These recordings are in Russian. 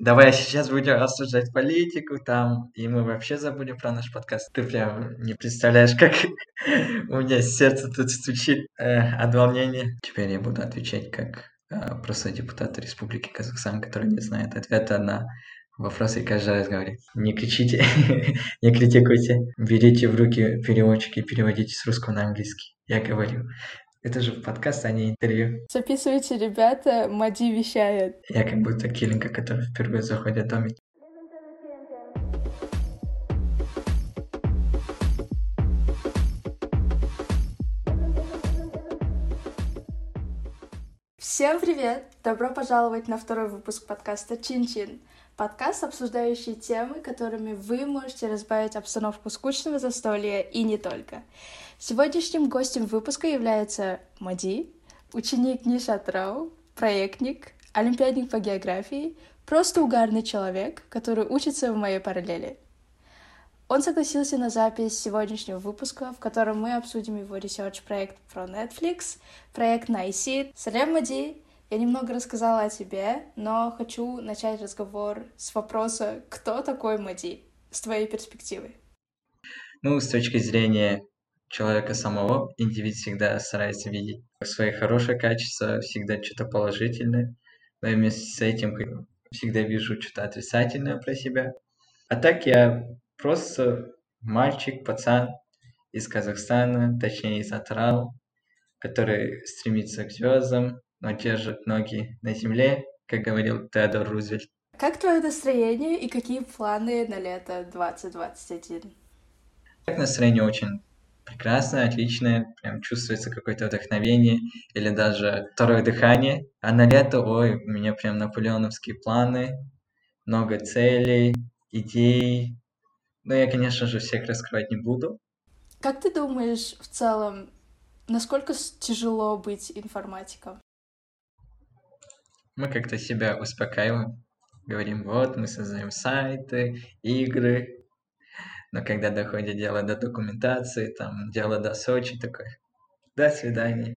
Давай сейчас будем обсуждать политику там, и мы вообще забудем про наш подкаст. Ты прям не представляешь, как у меня сердце тут стучит э, от волнения. Теперь я буду отвечать как э, просто депутат Республики Казахстан, который не знает ответа на вопросы и каждый раз говорит. Не кричите, не критикуйте. Берите в руки переводчики и переводите с русского на английский. Я говорю. Это же подкаст, а не интервью. Записывайте, ребята, Мади вещает. Я как будто Килинка, который впервые заходит в домик. Всем привет! Добро пожаловать на второй выпуск подкаста Чин-Чин. Подкаст, обсуждающий темы, которыми вы можете разбавить обстановку скучного застолья и не только. Сегодняшним гостем выпуска является Мади, ученик НИШ Атырау, проектник, олимпиадник по географии, просто угарный человек, который учится в моей параллели. Он согласился на запись сегодняшнего выпуска, в котором мы обсудим его research-проект про Netflix, проект Найсид. Салям, Мади! Я немного рассказала о тебе, но хочу начать разговор с вопроса, кто такой Мади, с твоей перспективы. Ну, с точки зрения человека самого, индивид всегда старается видеть свои хорошие качества, всегда что-то положительное. Но вместе с этим всегда вижу что-то отрицательное про себя. А так я просто мальчик, пацан из Казахстана, точнее из Атырау, который стремится к звездам, но держит ноги на земле, как говорил Теодор Рузвельт. Как твое настроение и какие планы на лето 2021? Так настроение очень прекрасное, отличное, прям чувствуется какое-то вдохновение или даже второе дыхание. А на лето, ой, у меня прям наполеоновские планы, много целей, идей. Но я, конечно же, всех раскрывать не буду. Как ты думаешь, в целом, насколько тяжело быть информатиком? Мы как-то себя успокаиваем, говорим, вот, мы создаем сайты, игры, но когда доходит дело до документации, там, дело до Сочи, такой, до свидания.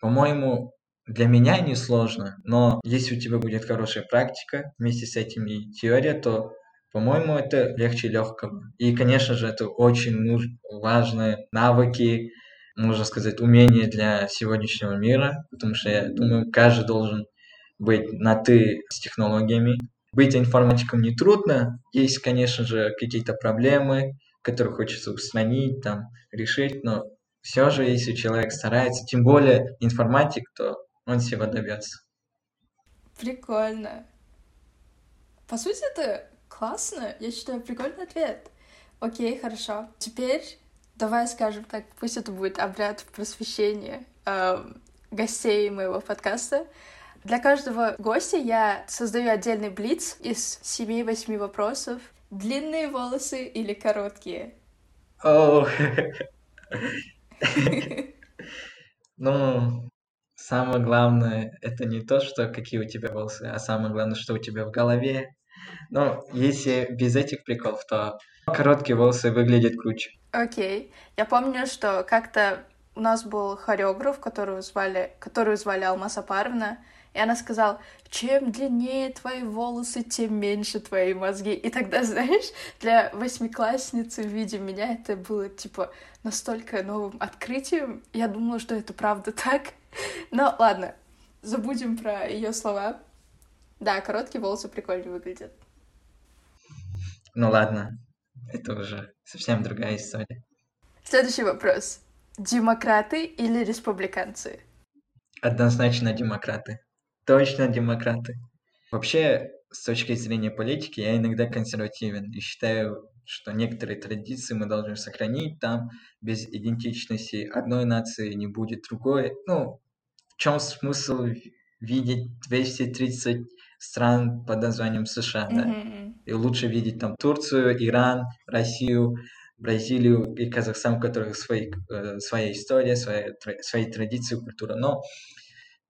По-моему, для меня не сложно, но если у тебя будет хорошая практика, вместе с этим и теория, то, по-моему, это легче легкого. И, конечно же, это очень важные навыки, можно сказать, умения для сегодняшнего мира, потому что я думаю, каждый должен быть на «ты» с технологиями, быть информатиком не трудно. Есть, конечно же, какие-то проблемы, которые хочется устранить, там, решить, но все же, если человек старается, тем более информатик, то он всего добьется. Прикольно. По сути, это классно. Я считаю, прикольный ответ. Окей, хорошо. Теперь давай скажем так, пусть это будет обряд просвещения э, гостей моего подкаста. Для каждого гостя я создаю отдельный блиц из 7-8 вопросов. Длинные волосы или короткие? О, ну, самое главное, это не то, что какие у тебя волосы, а самое главное, что у тебя в голове. Но если без этих приколов, то короткие волосы выглядят круче. Окей. Я помню, что как-то у нас был хореограф, которого звали, которую звали Алмаз Апаровна, и она сказала, чем длиннее твои волосы, тем меньше твои мозги. И тогда, знаешь, для восьмиклассницы в виде меня это было, типа, настолько новым открытием. Я думала, что это правда так. Но ладно, забудем про ее слова. Да, короткие волосы прикольно выглядят. Ну ладно, это уже совсем другая история. Следующий вопрос. Демократы или республиканцы? Однозначно демократы. Точно демократы. Вообще, с точки зрения политики, я иногда консервативен и считаю, что некоторые традиции мы должны сохранить, там без идентичности одной нации не будет другой. Ну, в чем смысл видеть 230 стран под названием США, да? Mm-hmm. И лучше видеть там Турцию, Иран, Россию, Бразилию и Казахстан, у которых свои, э, своя история, своя, свои традиции, культура. Но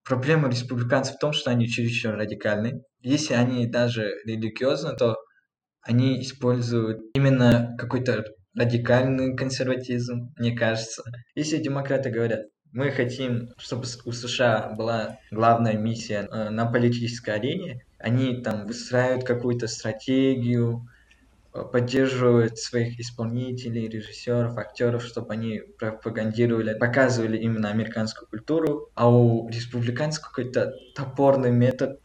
Проблема республиканцев в том, что они чересчур радикальны. Если они даже религиозны, то они используют именно какой-то радикальный консерватизм, мне кажется. Если демократы говорят, мы хотим, чтобы у США была главная миссия э, на политической арене, Они там выстраивают какую-то стратегию, поддерживают своих исполнителей, режиссеров, актеров, чтобы они пропагандировали, показывали именно американскую культуру, а у республиканцев какой-то топорный метод,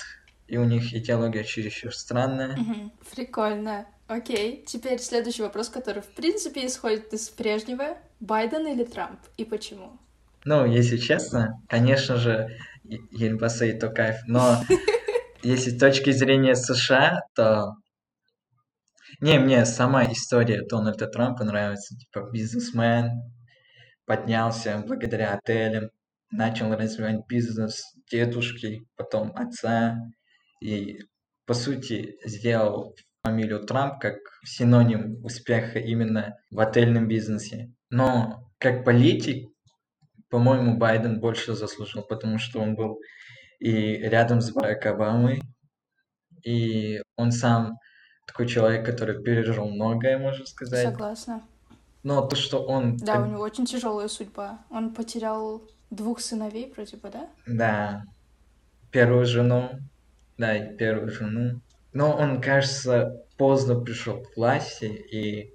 и у них идеология чересчур странная. Угу, прикольно. Окей, теперь следующий вопрос, который в принципе исходит из прежнего. Байден или Трамп? И почему? Ну, если честно, конечно же, Ельбасы и Токаев, но если с точки зрения США, то... Не, мне сама история Дональда Трампа нравится. Типа, бизнесмен, поднялся благодаря отелям, начал развивать бизнес дедушки, потом отца, и, по сути, сделал фамилию Трамп как синоним успеха именно в отельном бизнесе. Но как политик, по-моему, Байден больше заслужил, потому что он был и рядом с Барак Обамой, и он сам такой человек, который пережил многое, можно сказать. Согласна. Но то, что он... Да, у него очень тяжелая судьба. Он потерял двух сыновей, вроде бы, да? Да. Первую жену, да, и первую жену. Но он, кажется, поздно пришел к власти, и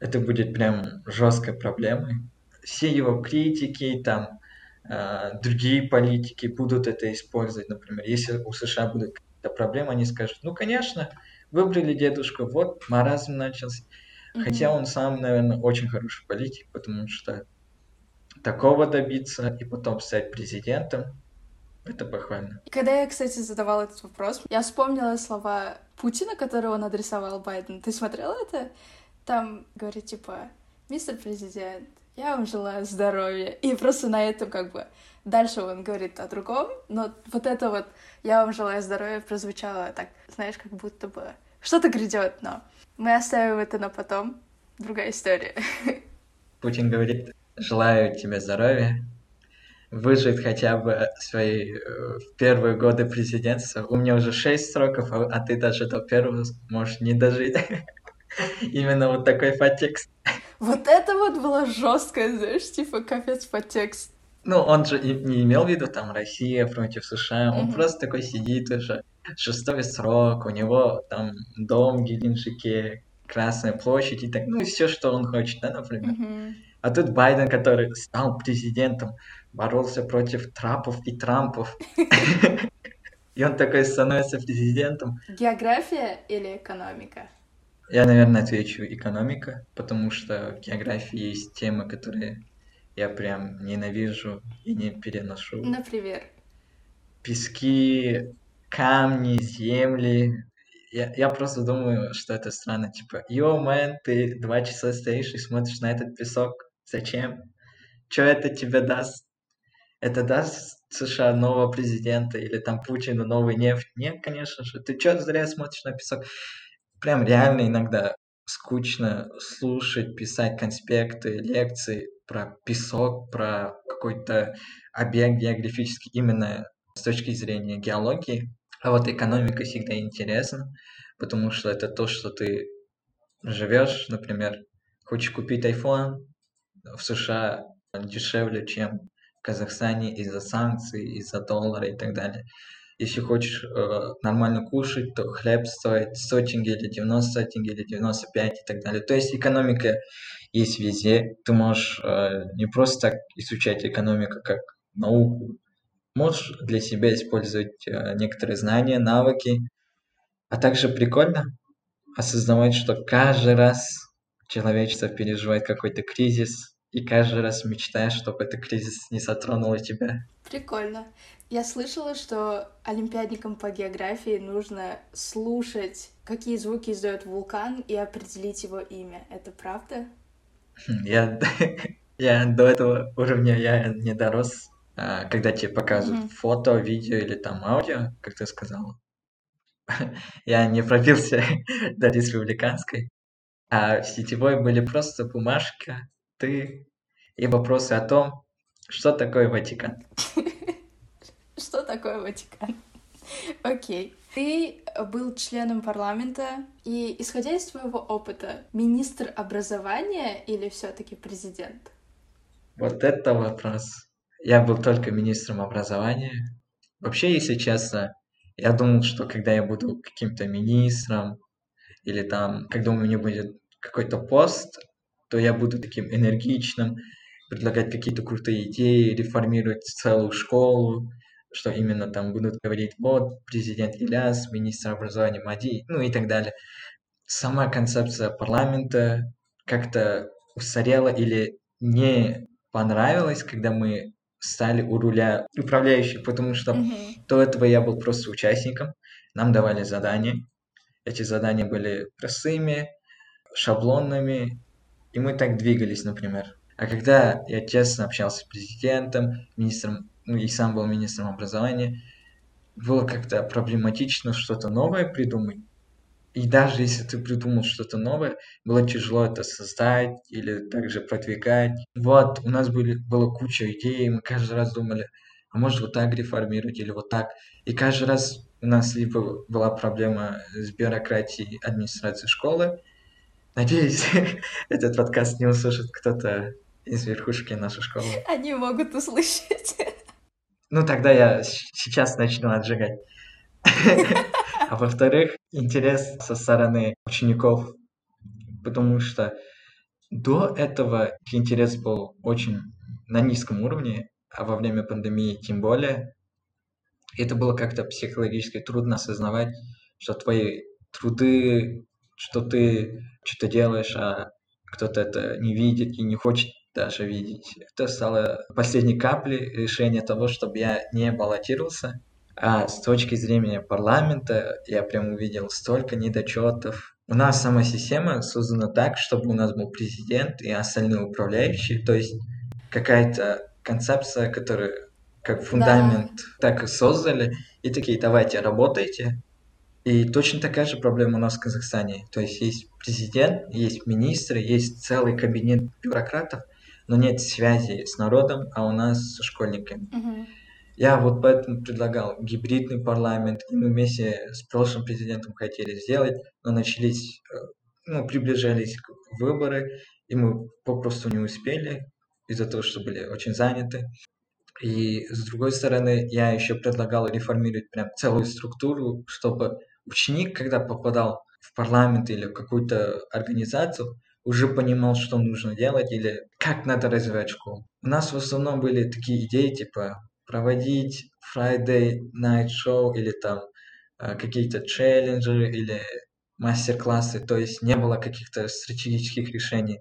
это будет прям жесткой проблемой. Все его критики, там, э, другие политики будут это использовать, например. Если у США будет какая-то проблема, они скажут, ну, конечно, выбрали дедушку, вот маразм начался. Mm-hmm. Хотя он сам, наверное, очень хороший политик, потому что такого добиться и потом стать президентом, это похвально. Когда я, кстати, задавала этот вопрос, я вспомнила слова Путина, которые он адресовал Байдену. Ты смотрела это? Там говорит, типа, мистер президент, я вам желаю здоровья. И просто на этом как бы дальше он говорит о другом, но вот это вот «я вам желаю здоровья» прозвучало так, знаешь, как будто бы что-то грядет, но мы оставим это на потом. Другая история. Путин говорит «желаю тебе здоровья, выжить хотя бы свои э, первые годы президентства. У меня уже шесть сроков, а, а ты даже до первого можешь не дожить. Именно вот такой подтекст. Вот это вот было жесткое, знаешь, типа капец подтекст. Ну, он же не имел в виду там Россия против США, он mm-hmm. просто такой сидит уже, шестой срок, у него там дом в Геленджике, Красная площадь и так, ну, все, что он хочет, да, например. Mm-hmm. А тут Байден, который стал президентом, боролся против Трапов и Трампов. И он такой становится президентом. География или экономика? Я, наверное, отвечу экономика, потому что в географии есть темы, которые я прям ненавижу и не переношу. Например? Пески, камни, земли. Я, я просто думаю, что это странно. Типа, йоу, мэн, ты два часа стоишь и смотришь на этот песок. Зачем? Что это тебе даст? Это даст США нового президента или там Путину новый нефть? Нет, конечно же. Ты что зря смотришь на песок? Прям реально иногда скучно слушать, писать конспекты, лекции про песок, про какой-то объект географический именно с точки зрения геологии. А вот экономика всегда интересна, потому что это то, что ты живешь, например, хочешь купить iPhone в США дешевле, чем в Казахстане из-за санкций, из-за доллара и так далее. Если хочешь э, нормально кушать, то хлеб стоит 100 тенге или 90 тенге или 95 и так далее. То есть экономика есть везде. Ты можешь э, не просто так изучать экономику как науку, можешь для себя использовать э, некоторые знания, навыки. А также прикольно осознавать, что каждый раз человечество переживает какой-то кризис, и каждый раз мечтаешь, чтобы этот кризис не затронул тебя. Прикольно. Я слышала, что олимпиадникам по географии нужно слушать, какие звуки издает вулкан, и определить его имя. Это правда? Хм, я, я до этого уровня я не дорос, когда тебе показывают mm-hmm. фото, видео или там аудио, как ты сказала. я не пробился до республиканской, а в сетевой были просто бумажка, ты и вопросы о том, что такое Ватикан. Что такое Ватикан? Окей. Ты был членом парламента, и исходя из твоего опыта, министр образования или все-таки президент? Вот это вопрос. Я был только министром образования. Вообще, если честно, Я думал, что когда я буду каким-то министром, или там, когда у меня будет какой-то пост, то я буду таким энергичным, предлагать какие-то крутые идеи, реформировать целую школу, что именно там будут говорить, вот, президент Ильяс, министр образования Мади, ну и так далее. Сама концепция парламента как-то устарела или не понравилась, когда мы стали у руля управляющих, потому что Мгм. до этого я был просто участником, нам давали задания, эти задания были простыми, шаблонными, и мы так двигались, например. А когда я честно общался с президентом, министром, ну и сам был министром образования, было как-то проблематично что-то новое придумать. И даже если ты придумал что-то новое, было тяжело это создать или также продвигать. Вот, у нас были, было куча идей, мы каждый раз думали, а может вот так реформировать или вот так. И каждый раз у нас либо была проблема с бюрократией администрации школы. Надеюсь, этот подкаст не услышит кто-то из верхушки нашей школы. Они могут услышать. Ну, тогда я сейчас начну отжигать. А во-вторых, интерес со стороны учеников, потому что до этого интерес был очень на низком уровне, а во время пандемии тем более. Это было как-то психологически трудно осознавать, что твои труды, что ты что-то делаешь, а кто-то это не видит и не хочет даже видеть. Это стало последней каплей решения того, чтобы я не баллотировался. А с точки зрения парламента я прям увидел столько недочетов. У нас сама система создана так, чтобы у нас был президент и остальные управляющие, то есть какая-то концепция, которая как фундамент так и создали, и такие, давайте, работайте. И точно такая же проблема у нас в Казахстане. То есть есть президент, есть министры, есть целый кабинет бюрократов, но нет связи с народом, а у нас со школьниками. Мгм. Я вот поэтому предлагал гибридный парламент, и мы вместе с прошлым президентом хотели сделать, но начались, э, ну, приближались выборы, и мы попросту не успели из-за того, что были очень заняты. И с другой стороны, я еще предлагал реформировать прям целую структуру, чтобы ученик, когда попадал в парламент или в какую-то организацию, уже понимал, что нужно делать или как надо развивать школу. У нас в основном были такие идеи, типа проводить Friday Night Show или там э, какие-то челленджи или мастер-классы, то есть не было каких-то стратегических решений.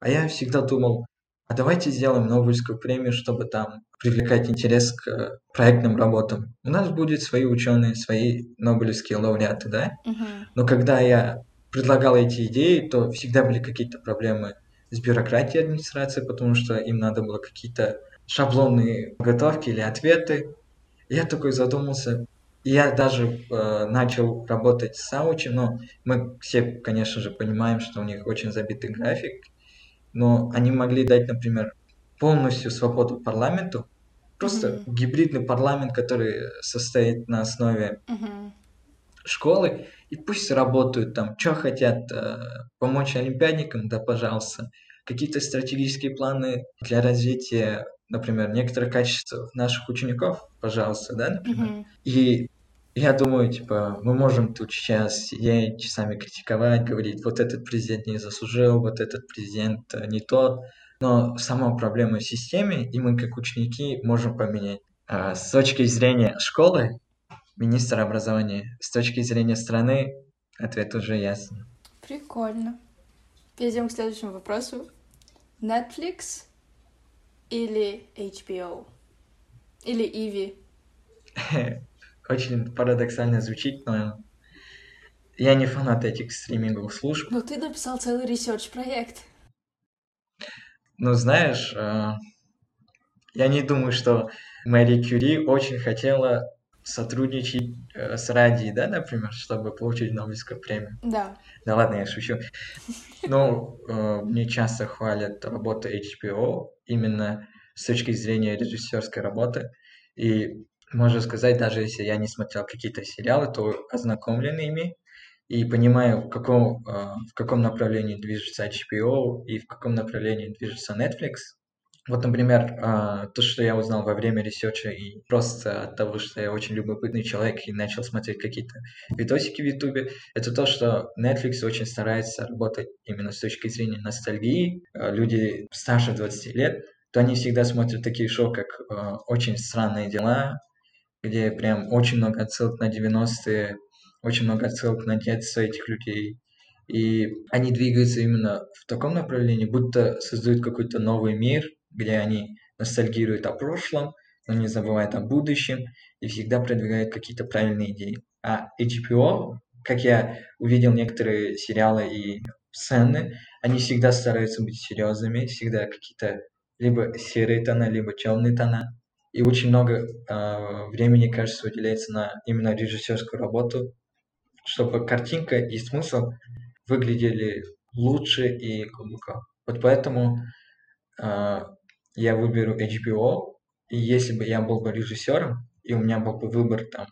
А я всегда думал, а давайте сделаем Нобелевскую премию, чтобы там привлекать интерес к э, проектным работам. У нас будут свои ученые, свои Нобелевские лауреаты, да? Мгм. Но когда я предлагал эти идеи, то всегда были какие-то проблемы с бюрократией администрации, потому что им надо было какие-то шаблонные подготовки или ответы. Я такой задумался. И я даже э, начал работать с Саучем, но мы все, конечно же, понимаем, что у них очень забитый график, но они могли дать, например, полностью свободу парламенту, просто Мгм. гибридный парламент, который состоит на основе Мгм. школы, и пусть работают там, что хотят, э, помочь олимпиадникам, да, пожалуйста. Какие-то стратегические планы для развития, например, некоторых качеств наших учеников, пожалуйста, да, например. Мгм. И я думаю, типа, мы можем тут сейчас сидеть, часами критиковать, говорить, вот этот президент не заслужил, вот этот президент э, не тот. Но сама проблема в системе, и мы как ученики можем поменять. А с точки зрения школы, министра образования, с точки зрения страны, ответ уже ясен. Прикольно. Перейдем к следующему вопросу. Netflix или HBO? Или Иви? Очень парадоксально звучит, но я не фанат этих стриминговых служб. Ну, ты написал целый research-проект. Но знаешь, э, я не думаю, что Мэри Кюри очень хотела сотрудничать э, с Радией, да, например, чтобы получить Нобелевскую премию. Да. Да ладно, я шучу. Ну, э, мне часто хвалят работу HBO именно с точки зрения режиссерской работы. И можно сказать, даже если я не смотрел какие-то сериалы, то ознакомлен ими и понимаю, в каком, э, в каком направлении движется HBO и в каком направлении движется Netflix. Вот, например, а, то, что я узнал во время research а и просто от того, что я очень любопытный человек и начал смотреть какие-то видосики в Ютубе, это то, что Netflix очень старается работать именно с точки зрения ностальгии. А, люди старше 20 лет, то они всегда смотрят такие шоу, как а, «Очень странные дела», где прям очень много отсылок на 90-е, очень много отсылок на детство этих людей. И они двигаются именно в таком направлении, будто создают какой-то новый мир, где они ностальгируют о прошлом, но не забывают о будущем и всегда продвигают какие-то правильные идеи. А HBO, как я увидел некоторые сериалы и сцены, они всегда стараются быть серьезными, всегда какие-то либо серые тона, либо темные тона. И очень много э, времени, кажется, уделяется на именно режиссерскую работу, чтобы картинка и смысл выглядели лучше и глубоко. Вот поэтому э, я выберу HBO, и если бы я был бы режиссером, и у меня был бы выбор там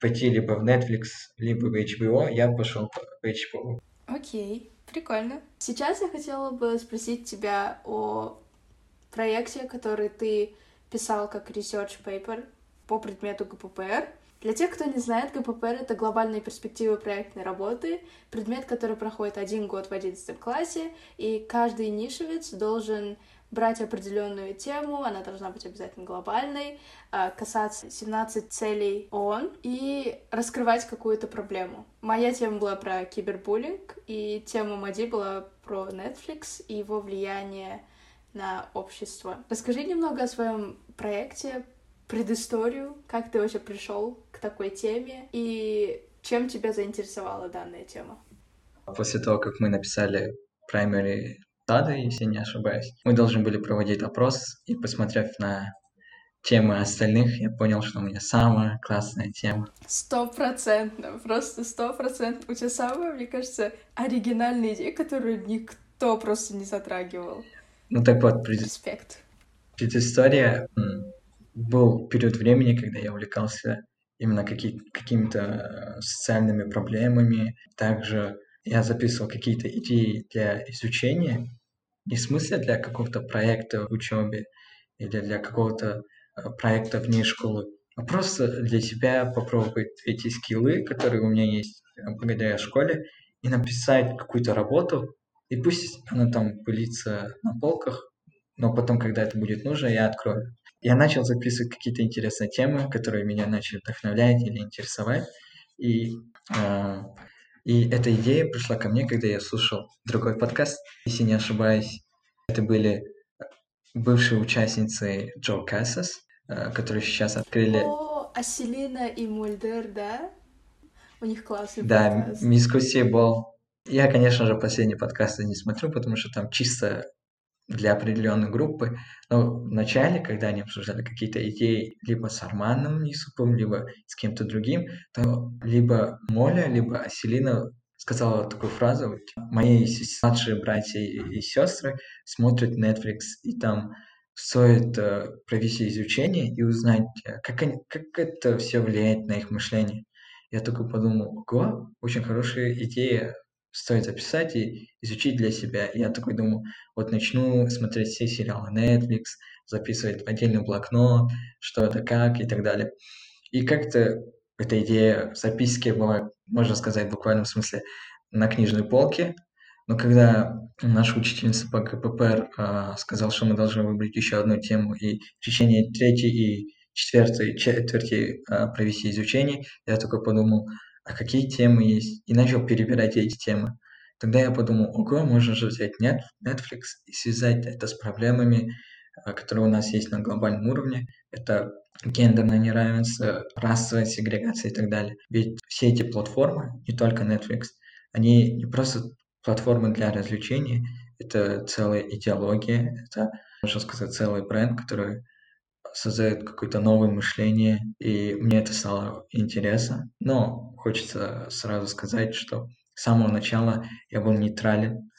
пойти либо в Netflix, либо в HBO, я пошел по HBO. Окей, прикольно. Сейчас я хотела бы спросить тебя о проекте, который ты писал как research paper по предмету ГППР. Для тех, кто не знает, ГППР — это глобальные перспективы проектной работы, предмет, который проходит один год в 11 классе, и каждый нишевец должен брать определенную тему, она должна быть обязательно глобальной, а, касаться 17 целей ООН и раскрывать какую-то проблему. Моя тема была про кибербуллинг, и тема Мади была про Netflix и его влияние на общество. Расскажи немного о своем проекте, предысторию, как ты вообще пришел к такой теме и чем тебя заинтересовала данная тема. После того, как мы написали primary study, если не ошибаюсь, мы должны были проводить опрос, и посмотрев на темы остальных, я понял, что у меня самая классная тема. Стопроцентно, просто сто процентов. У тебя самая, мне кажется, оригинальная идея, которую никто просто не затрагивал. Ну так вот, пред... Респект. предыстория был период времени, когда я увлекался именно какие- какими-то э, социальными проблемами. Также я записывал какие-то идеи для изучения, не в смысле для какого-то проекта в учебе или для какого-то э, проекта вне школы, а просто для себя попробовать эти скиллы, которые у меня есть э, благодаря школе, и написать какую-то работу, и пусть она там пылится на полках, но потом, когда это будет нужно, я открою. Я начал записывать какие-то интересные темы, которые меня начали вдохновлять или интересовать. И, э, и эта идея пришла ко мне, когда я слушал другой подкаст. Если не ошибаюсь, это были бывшие участницы Джо Кассас, э, которые сейчас открыли... О, Аселина и Мульдер, да? У них классный да, подкаст. Да, Мискуси был... Я, конечно же, последние подкасты не смотрю, потому что там чисто для определенной группы. Но в начале, когда они обсуждали какие-то идеи либо с Арманом Нисупом, либо с кем-то другим, то либо Моля, либо Аселина сказала такую фразу, мои младшие братья и сестры смотрят Netflix, и там стоит э, провести изучение и узнать, э, как, они, как это все влияет на их мышление. Я только подумал, ого, очень хорошая идея стоит записать и изучить для себя. Я такой думаю, вот начну смотреть все сериалы Netflix, записывать в отдельный блокнот, что это как и так далее. И как-то эта идея записки была, можно сказать, в буквальном смысле на книжной полке. Но когда наша учительница по КППР э, сказала, что мы должны выбрать еще одну тему и в течение третьей и четвертой четверти э, провести изучение, я только подумал, а какие темы есть, и начал перебирать эти темы. Тогда я подумал, ого, можно же взять Netflix и связать это с проблемами, а, которые у нас есть на глобальном уровне. Это гендерное неравенство, расовая сегрегация и так далее. Ведь все эти платформы, не только Netflix, они не просто платформы для развлечений, это целая идеология, это, можно сказать, целый бренд, который создает какое-то новое мышление, и мне это стало интересно. Но хочется сразу сказать, что с самого начала я был нейтрален.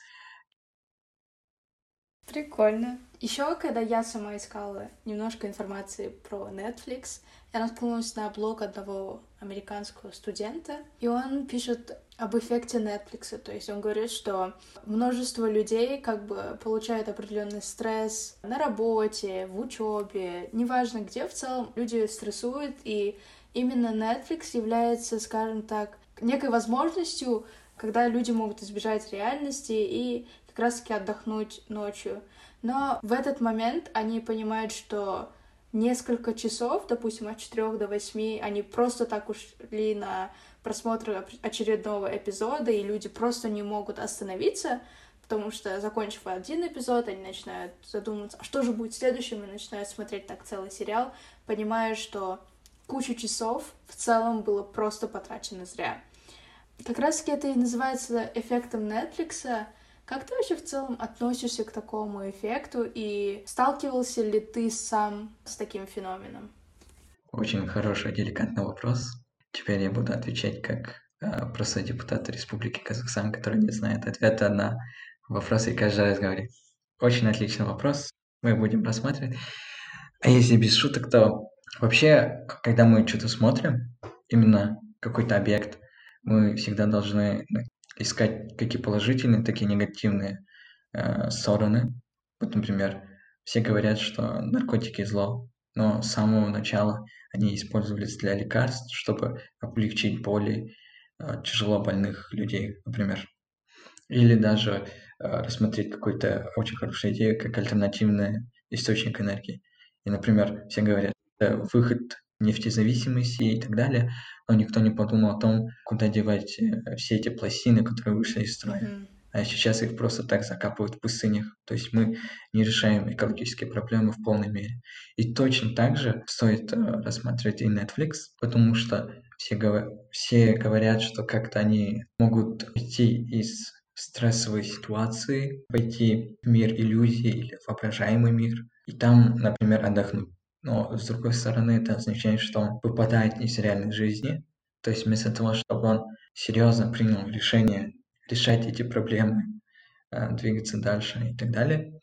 Прикольно. Еще, когда я сама искала немножко информации про Netflix, я наткнулась на блог одного американского студента, и он пишет об эффекте Netflix. То есть он говорит, что множество людей как бы получают определенный стресс на работе, в учебе, неважно где, в целом люди стрессуют, и именно Netflix является, скажем так, некой возможностью, когда люди могут избежать реальности и как раз-таки отдохнуть ночью. Но в этот момент они понимают, что несколько часов, допустим, от 4 до 8, они просто так ушли на просмотр очередного эпизода, и люди просто не могут остановиться, потому что, закончив один эпизод, они начинают задумываться, а что же будет следующим, и начинают смотреть так целый сериал, понимая, что кучу часов в целом было просто потрачено зря. Как раз-таки это и называется эффектом Netflix, как ты вообще в целом относишься к такому эффекту и сталкивался ли ты сам с таким феноменом? Очень хороший, деликатный вопрос. Теперь я буду отвечать как э, просто депутат Республики Казахстан, который не знает ответа на вопросы и каждый раз говорит. Очень отличный вопрос, мы будем рассматривать. А если без шуток, то вообще, когда мы что-то смотрим, именно какой-то объект, мы всегда должны искать какие положительные, так и негативные э, стороны. Вот, например, все говорят, что наркотики зло, но с самого начала они использовались для лекарств, чтобы облегчить боли э, тяжело больных людей, например. Или даже э, рассмотреть какую-то очень хорошую идею, как альтернативный источник энергии. И, например, все говорят, выход нефтезависимости и так далее, но никто не подумал о том, куда девать э, все эти пластины, которые вышли из строя. Mm-hmm. А сейчас их просто так закапывают в пустынях. То есть мы не решаем экологические проблемы в полной мере. И точно так же стоит э, рассматривать и Netflix, потому что все, говор... все говорят, что как-то они могут идти из стрессовой ситуации, пойти в мир иллюзий или воображаемый мир, и там, например, отдохнуть. Но, с другой стороны, это означает, что он выпадает из реальной жизни. То есть вместо того, чтобы он серьезно принял решение решать эти проблемы, э, двигаться дальше и так далее,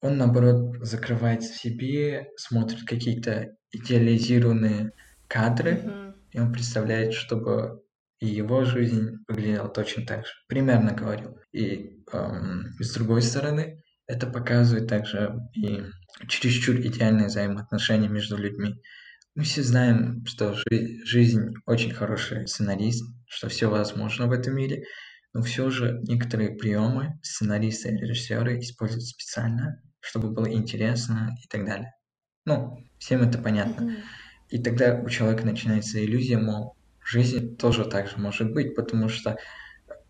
он, наоборот, закрывается в себе, смотрит какие-то идеализированные кадры, mm-hmm. и он представляет, чтобы и его жизнь выглядела точно так же. Примерно говорю. И эм, с другой стороны, это показывает также и чересчур идеальные взаимоотношения между людьми. Мы все знаем, что жи- жизнь очень хороший сценарист, что все возможно в этом мире, но все же некоторые приемы сценаристы и режиссеры используют специально, чтобы было интересно и так далее. Ну, всем это понятно. Mm-hmm. И тогда у человека начинается иллюзия, мол, жизнь тоже так же может быть, потому что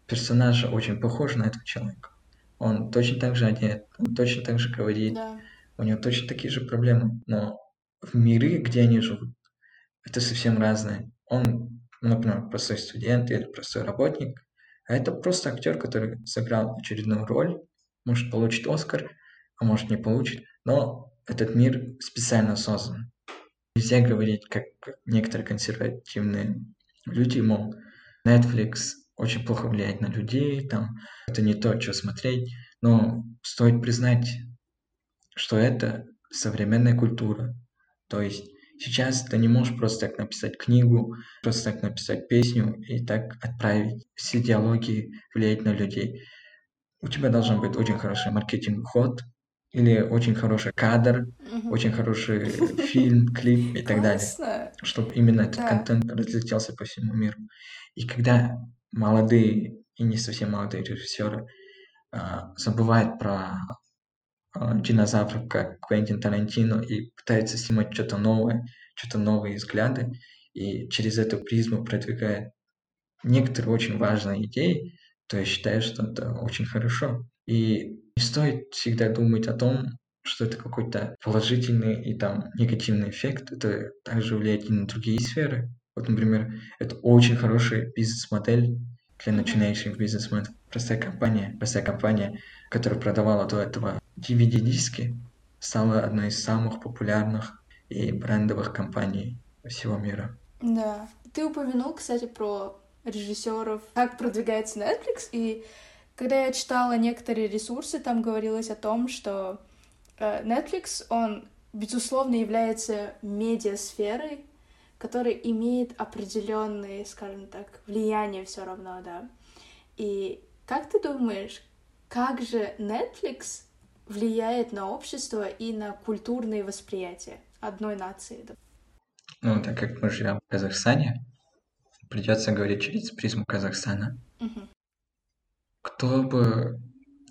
персонаж очень похож на этого человека. Он точно так же одет, он точно так же говорит, да у него точно такие же проблемы, но в миры, где они живут, это совсем разное. Он, например, простой студент или простой работник, а это просто актер, который сыграл очередную роль, может получить Оскар, а может не получит, но этот мир специально создан. Нельзя говорить, как некоторые консервативные люди, мол, Netflix очень плохо влияет на людей, там, это не то, что смотреть, но стоит признать, что это современная культура. То есть сейчас ты не можешь просто так написать книгу, просто так написать песню и так отправить все диалоги, влиять на людей. У тебя должен быть очень хороший маркетинговый ход, или очень хороший кадр, угу. очень хороший фильм, клип и так Классно. далее, чтобы именно этот да. контент разлетелся по всему миру. И когда молодые и не совсем молодые режиссеры а, забывают про а, динозавров, как Квентин Тарантино, и пытается снимать что-то новое, что-то новые взгляды, и через эту призму продвигает некоторые очень важные идеи, то я считаю, что это очень хорошо. И не стоит всегда думать о том, что это какой-то положительный и там негативный эффект. Это также влияет и на другие сферы. Вот, например, это очень хорошая бизнес-модель для начинающих бизнесменов. Простая компания, простая компания, которая продавала до этого DVD-диски, стала одной из самых популярных и брендовых компаний всего мира. Да. Ты упомянул, кстати, про режиссеров, как продвигается Netflix, и Когда я читала некоторые ресурсы, там говорилось о том, что э, Netflix, он, безусловно, является медиасферой, которая имеет определенные, скажем так, влияние все равно, да. И как ты думаешь, как же Netflix влияет на общество и на культурные восприятия одной нации? Ну, так как мы живем в Казахстане, придется говорить через призму Казахстана. Угу. Кто бы,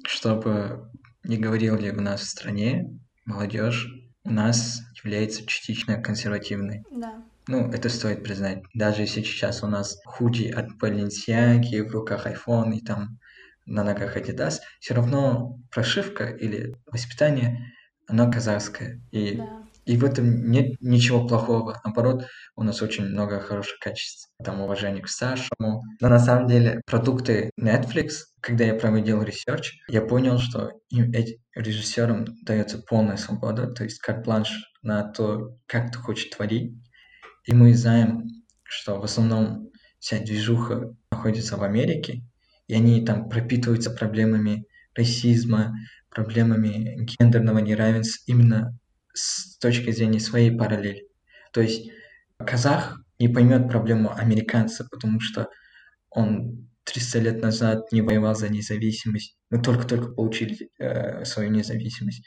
что бы ни говорили у нас в стране, молодежь у нас является частично консервативной. Да. Ну, это стоит признать. Даже если сейчас у нас худи от Balenciaga, в руках iPhone и там на ногах Adidas, все равно прошивка или воспитание, оно казахское. И Да. и в этом нет ничего плохого. Наоборот, у нас очень много хороших качеств. Там уважение к старшему. Но на самом деле продукты Netflix, когда я проводил research, я понял, что им, эти, режиссерам дается полная свобода, то есть карт-бланш на то, как ты хочешь творить. И мы знаем, что в основном вся движуха находится в Америке, и они там пропитываются проблемами расизма, проблемами гендерного неравенства именно с точки зрения своей параллели. То есть казах не поймет проблему американца, потому что он 300 лет назад не воевал за независимость. Мы только-только получили э, свою независимость.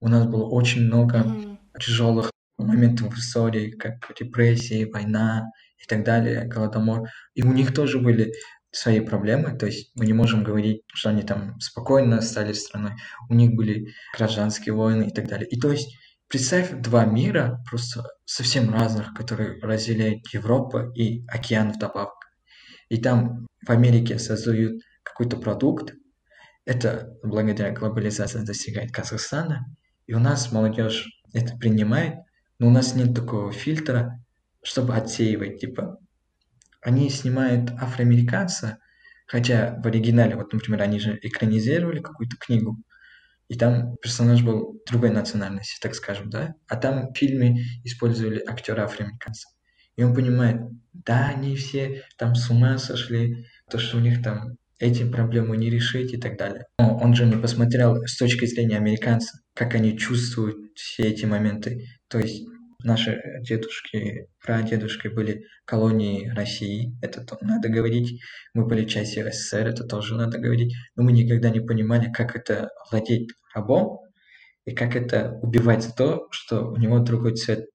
У нас было очень много Мгм. тяжелых моментов в истории, как репрессии, война и так далее, голодомор. И у них тоже были свои проблемы, то есть мы не можем говорить, что они там спокойно стали страной. У них были гражданские войны и так далее. И то есть Представь два мира, просто совсем разных, которые разделяют Европа и океан вдобавок. И там в Америке создают какой-то продукт, это благодаря глобализации достигает Казахстана, и у нас молодежь это принимает, но у нас нет такого фильтра, чтобы отсеивать, типа, они снимают афроамериканца, хотя в оригинале, вот, например, они же экранизировали какую-то книгу, и там персонаж был другой национальности, так скажем, да, а там в фильме использовали актера афроамериканца. И он понимает, да, они все там с ума сошли, то, что у них там эти проблемы не решить и так далее. Но он же не посмотрел с точки зрения американца, как они чувствуют все эти моменты. То есть наши дедушки, прадедушки были колонии России, это то надо говорить. Мы были частью СССР, это тоже надо говорить. Но мы никогда не понимали, как это владеть рабом и как это убивать за то, что у него другой цвет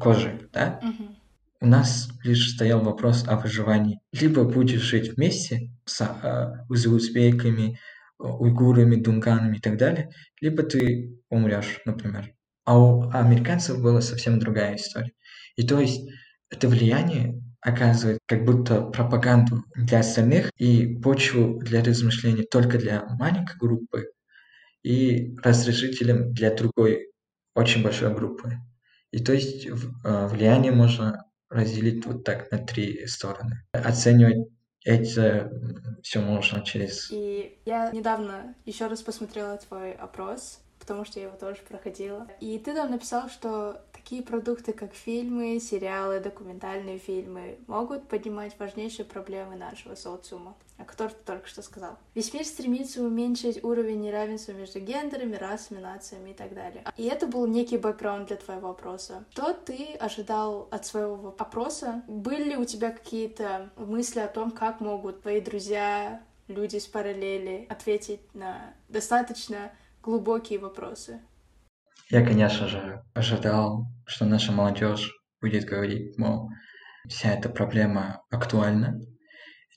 кожи, да? Мгм. У нас лишь стоял вопрос о выживании. Либо будешь жить вместе с а, узбеками, уйгурами, дунганами и так далее, либо ты умрешь, например. А у американцев была совсем другая история. И то есть это влияние оказывает как будто пропаганду для остальных и почву для размышлений только для маленькой группы и разрешителем для другой очень большой группы. И то есть в- влияние можно разделить вот так на три стороны. Оценивать это все можно через... И я недавно еще раз посмотрела твой опрос, потому что я его тоже проходила. И ты там написал, что такие продукты, как фильмы, сериалы, документальные фильмы, могут поднимать важнейшие проблемы нашего социума, о которых ты только что сказал. Весь мир стремится уменьшить уровень неравенства между гендерами, расами, нациями и так далее. И это был некий бэкграунд для твоего вопроса. Что ты ожидал от своего опроса? Были ли у тебя какие-то мысли о том, как могут твои друзья, люди с параллели ответить на достаточно глубокие вопросы? Я, конечно же, ожидал, что наша молодежь будет говорить, мол, вся эта проблема актуальна,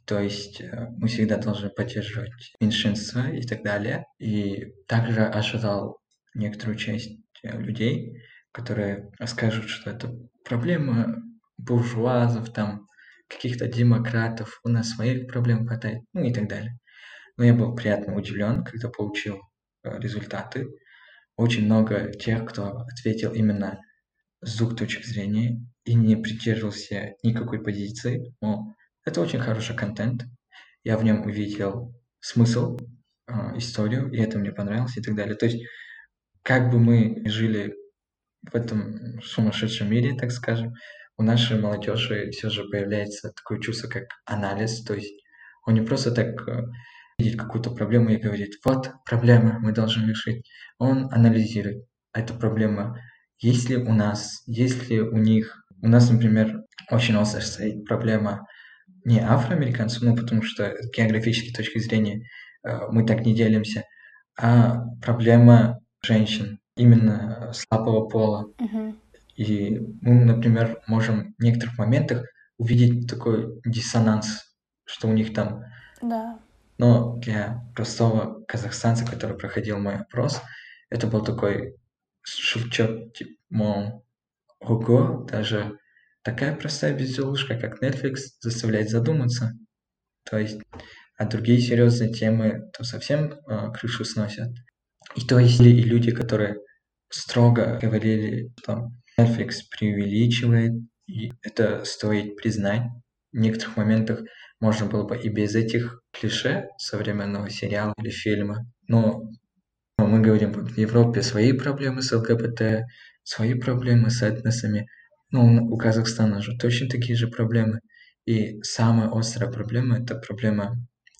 то есть мы всегда должны поддерживать меньшинство и так далее. И также ожидал некоторую часть людей, которые скажут, что это проблема буржуазов, там, каких-то демократов, у нас своих проблем хватает, ну и так далее. Но я был приятно удивлен, когда получил результаты. Очень много тех, кто ответил именно с двух точек зрения и не придерживался никакой позиции. Мол, это очень хороший контент. Я в нем увидел смысл, историю, и это мне понравилось и так далее. То есть, как бы мы жили в этом сумасшедшем мире, так скажем, у нашей молодежи все же появляется такое чувство, как анализ. То есть он не просто так видит какую-то проблему и говорит, вот проблема, мы должны решить. Он анализирует эту проблему. Есть ли у нас, есть ли у них... У нас, например, очень остро стоит проблема не афроамериканцев, ну, потому что с географической точки зрения э, мы так не делимся, а проблема женщин, именно слабого пола. Мгм. И мы, например, можем в некоторых моментах увидеть такой диссонанс, что у них там Да. Но для простого казахстанца, который проходил мой опрос, это был такой шучок, типа, мол, ого, даже такая простая безделушка, как Netflix, заставляет задуматься. То есть, а другие серьезные темы то совсем э, крышу сносят. И то есть и люди, которые строго говорили, что Netflix преувеличивает, и это стоит признать. В некоторых моментах можно было бы и без этих клише современного сериала или фильма. Но но мы говорим, в Европе свои проблемы с ЛГБТ, свои проблемы с этносами. Ну, у Казахстана же точно такие же проблемы. И самая острая проблема– это проблема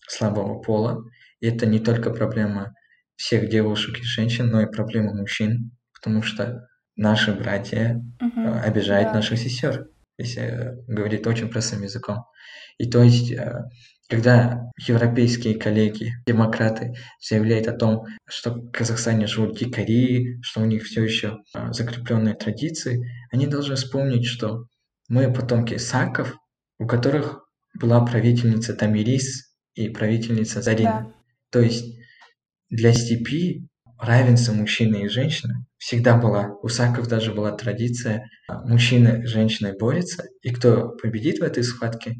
слабого пола. И это не только проблема всех девушек и женщин, но и проблема мужчин, потому что наши братья э, обижают Да. наших сестер, если э, говорить очень простым языком. И то есть, э, когда европейские коллеги, демократы заявляют о том, что в Казахстане живут дикари, что у них все еще э, закрепленные традиции, они должны вспомнить, что мы потомки саков, у которых была правительница Тамирис и правительница Зарина. Да. То есть для степи равенство мужчины и женщины всегда была. У саков даже была традиция, а, мужчина с женщиной борется, и кто победит в этой схватке, а,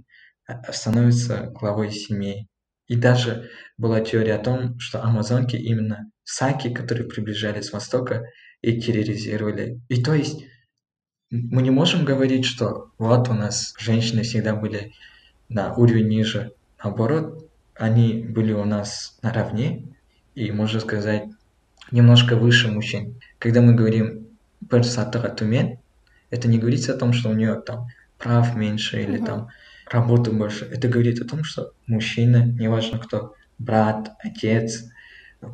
становится главой семьи. И даже была теория о том, что амазонки именно саки, которые приближались с востока и терроризировали. И то есть мы не можем говорить, что вот у нас женщины всегда были на уровень ниже. Наоборот, они были у нас наравне, и, можно сказать, немножко выше мужчин. Когда мы говорим «бір сатыға төмен», это не говорится о том, что у нее там прав меньше или Мгм. там работы больше. Это говорит о том, что мужчина, неважно кто, брат, отец,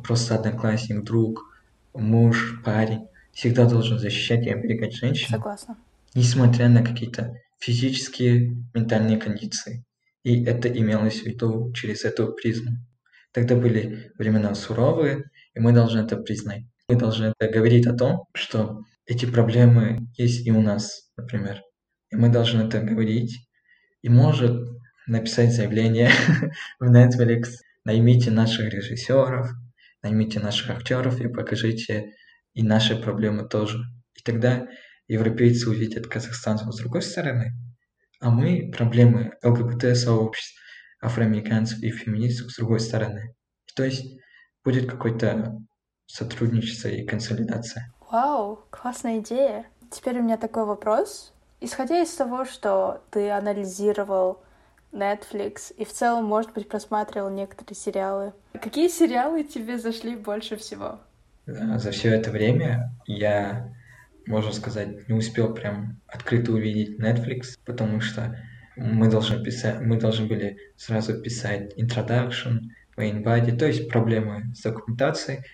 просто одноклассник, друг, муж, парень, всегда должен защищать и оберегать женщину Согласна. несмотря на какие-то физические, ментальные кондиции. И это имелось в виду через эту призму. Тогда были времена суровые, и мы должны это признать. Мы должны это говорить о том, что эти проблемы есть и у нас, например. И мы должны это говорить. И может написать заявление в Netflix, наймите наших режиссеров, наймите наших актеров и покажите и наши проблемы тоже. И тогда европейцы увидят казахстанцев с другой стороны, а мы проблемы ЛГБТ-сообществ, афроамериканцев и феминистов с другой стороны. То есть будет какое-то сотрудничество и консолидация. Вау, классная идея. Теперь у меня такой вопрос. Исходя из того, что ты анализировал Netflix и в целом, может быть, просматривал некоторые сериалы, какие сериалы тебе зашли больше всего? Э, За все это время я, можно сказать, не успел прям открыто увидеть Netflix, потому что мы должны писать, мы должны были сразу писать introduction, main body, то есть проблемы с документацией,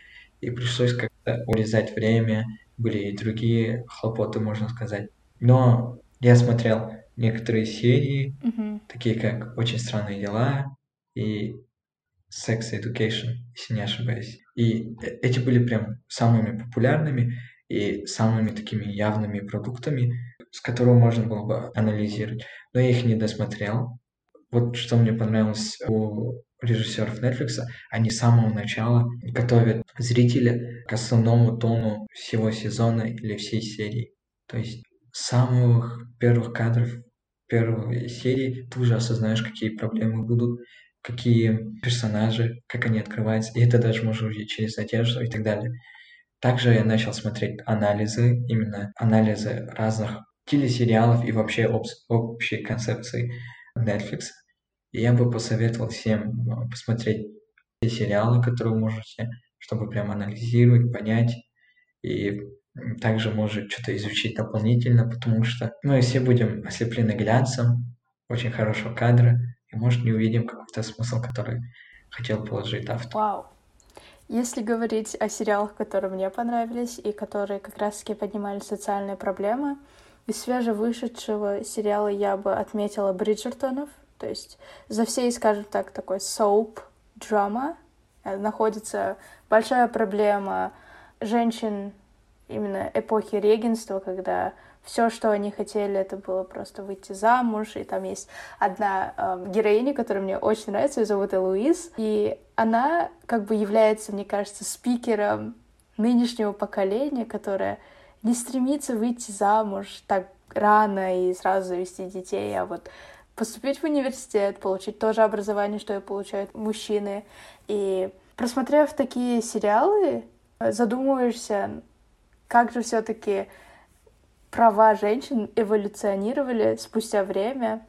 и пришлось как-то урезать время, были и другие хлопоты, можно сказать. Но я смотрел некоторые серии, Мгм. такие как «Очень странные дела» и Sex Education, если не ошибаюсь. И э- эти были прям самыми популярными и самыми такими явными продуктами, с которого можно было бы анализировать. Но я их не досмотрел. Вот что мне понравилось у режиссеров Netflix, они с самого начала готовят зрителя к основному тону всего сезона или всей серии. То есть самых первых кадров первой серии ты уже осознаешь, какие проблемы будут, какие персонажи, как они открываются, и это даже можно увидеть через одежду и так далее. Также я начал смотреть анализы, именно анализы разных телесериалов и вообще обс- общей концепции Netflix. И я бы посоветовал всем э, посмотреть те сериалы, которые вы можете, чтобы прям анализировать, понять. И также может что-то изучить дополнительно, потому что мы все будем ослеплены глянцем очень хорошего кадра, и может не увидим какой-то смысл, который хотел положить автор. Вау. Если говорить о сериалах, которые мне понравились и которые как раз-таки поднимали социальные проблемы, из свежевышедшего сериала я бы отметила Бриджертонов. То есть за всей, скажем так, такой соуп драма находится большая проблема женщин именно эпохи регенства, когда все, что они хотели, это было просто выйти замуж. И там есть одна э, героиня, которая мне очень нравится, ее зовут Элуиз. И она как бы является, мне кажется, спикером нынешнего поколения, которое не стремится выйти замуж так рано и сразу завести детей, а вот поступить в университет, получить то же образование, что и получают мужчины. И просмотрев такие сериалы, задумываешься, как же все-таки права женщин эволюционировали спустя время.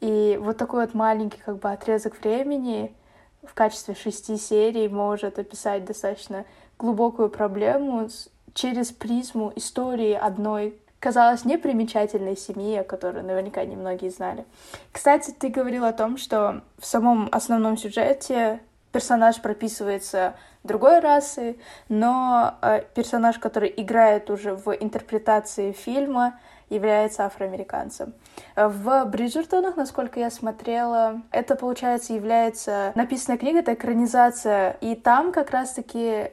И вот такой вот маленький как бы отрезок времени в качестве шести серий может описать достаточно глубокую проблему через призму истории одной казалось непримечательной семьи, о которой наверняка немногие знали. Кстати, ты говорил о том, что в самом основном сюжете персонаж прописывается другой расы, но э, персонаж, который играет уже в интерпретации фильма, является афроамериканцем. В Бриджертонах, насколько я смотрела, это, получается, является написанная книга, это экранизация, и там как раз-таки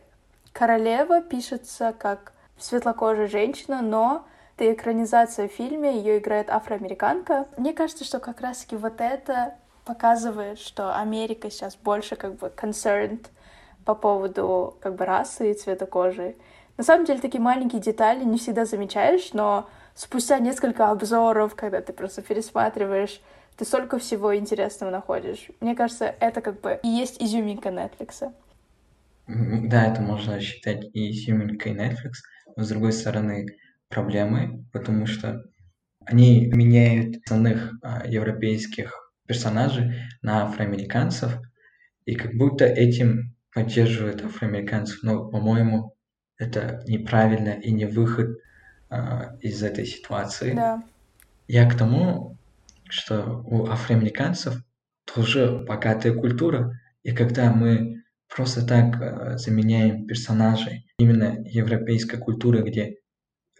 королева пишется как светлокожая женщина, но это экранизация в фильме, ее играет афроамериканка. Мне кажется, что как раз-таки вот это показывает, что Америка сейчас больше как бы concerned по поводу как бы расы и цвета кожи. На самом деле такие маленькие детали не всегда замечаешь, но спустя несколько обзоров, когда ты просто пересматриваешь, ты столько всего интересного находишь. Мне кажется, это как бы и есть изюминка Netflix. Да, это можно считать и изюминкой Netflix, но с другой стороны проблемы, потому что они меняют основных а, европейских персонажей на афроамериканцев, и как будто этим поддерживают афроамериканцев. Но, по-моему, это неправильно и не выход а, из этой ситуации. Да. Я к тому, что у афроамериканцев тоже богатая культура, и когда мы просто так а, заменяем персонажей именно европейской культуры, где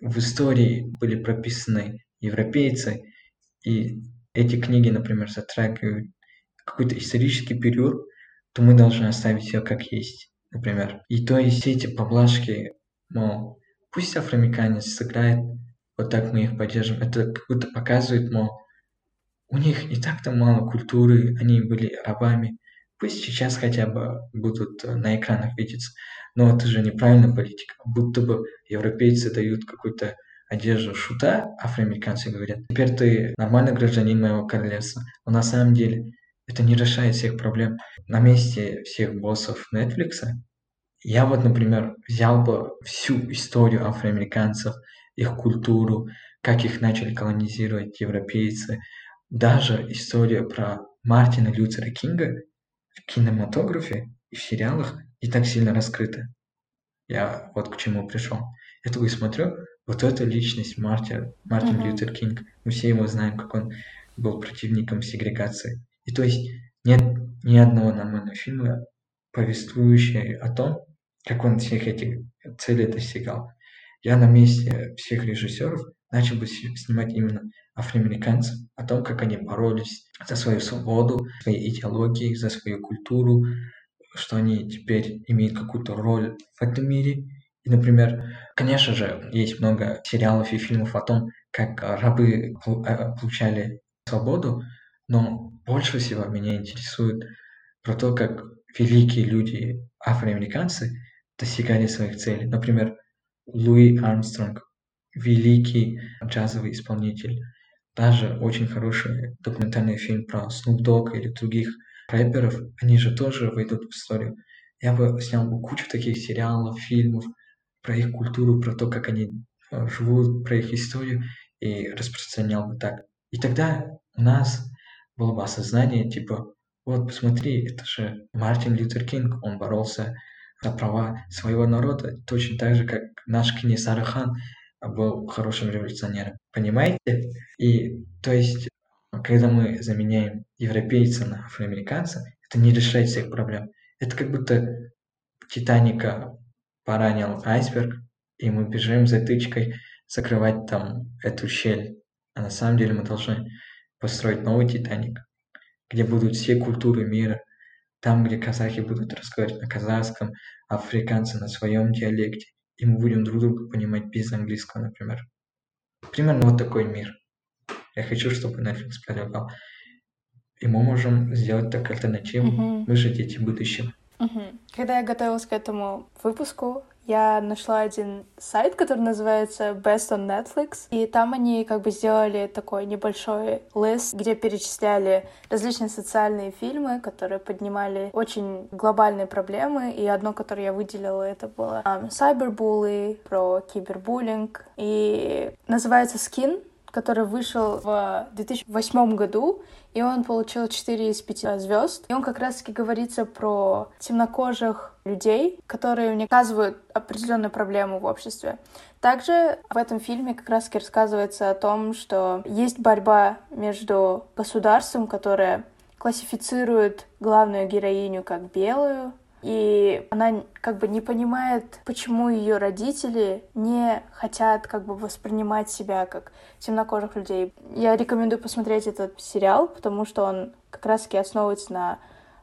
в истории были прописаны европейцы, и эти книги, например, затрагивают какой-то исторический период, то мы должны оставить все как есть, например. И то есть все эти поблажки, мол, пусть афроамериканец сыграет, вот так мы их поддержим, это как будто показывает, мол, у них и так-то мало культуры, они были рабами, пусть сейчас хотя бы будут на экранах видеться. Но это же неправильная политика. Будто бы европейцы дают какую-то одежду шута, афроамериканцы говорят, теперь ты нормальный гражданин моего королевства. Но на самом деле это не решает всех проблем. На месте всех боссов Netflix я вот, например, взял бы всю историю афроамериканцев, их культуру, как их начали колонизировать европейцы, даже историю про Мартина Лютера Кинга в кинематографе и в сериалах и так сильно раскрыто. Я вот к чему пришел. Я такой смотрю, вот эта личность Мартин, Мартин uh-huh. Лютер Кинг. Мы все его знаем, как он был противником сегрегации. И то есть нет ни одного нормального фильма, повествующего о том, как он всех этих целей достигал. Я на месте всех режиссеров начал бы снимать именно афроамериканцев, о том, как они боролись за свою свободу, своей идеологии, за свою культуру, что они теперь имеют какую-то роль в этом мире. И, например, конечно же, есть много сериалов и фильмов о том, как рабы э, получали свободу, но больше всего меня интересует про то, как великие люди, афроамериканцы, достигали своих целей. Например, Луи Армстронг, великий джазовый исполнитель. Даже очень хороший документальный фильм про Snoop Dogg или других рэперов, они же тоже войдут в историю. Я бы снял бы кучу таких сериалов, фильмов про их культуру, про то, как они э, живут, про их историю и распространял бы так. И тогда у нас было бы осознание, типа, вот посмотри, это же Мартин Лютер Кинг, он боролся за права своего народа, точно так же, как наш Кенесар Хан был хорошим революционером. Понимаете? И то есть когда мы заменяем европейца на афроамериканца, это не решает всех проблем. Это как будто Титаника поранил айсберг, и мы бежим за тычкой закрывать там эту щель. А на самом деле мы должны построить новый Титаник, где будут все культуры мира, там, где казахи будут разговаривать на казахском, африканцы на своем диалекте, и мы будем друг друга понимать без английского, например. Примерно вот такой мир. Я хочу, чтобы Netflix продвигал. И мы можем сделать так альтернативу. Мгм. Мы же дети будущего. Мгм. Когда я готовилась к этому выпуску, я нашла один сайт, который называется Best on Netflix, и там они как бы сделали такой небольшой лист, где перечисляли различные социальные фильмы, которые поднимали очень глобальные проблемы, и одно, которое я выделила, это было um, Cyberbully, про кибербуллинг, и называется Skin, который вышел в 2008 году, и он получил 4 из 5 звезд. И он как раз-таки говорится про темнокожих людей, которые мне оказывают определенную проблему в обществе. Также в этом фильме как раз-таки рассказывается о том, что есть борьба между государством, которое классифицирует главную героиню как белую, и она как бы не понимает, почему ее родители не хотят как бы воспринимать себя как темнокожих людей. Я рекомендую посмотреть этот сериал, потому что он как раз-таки основывается на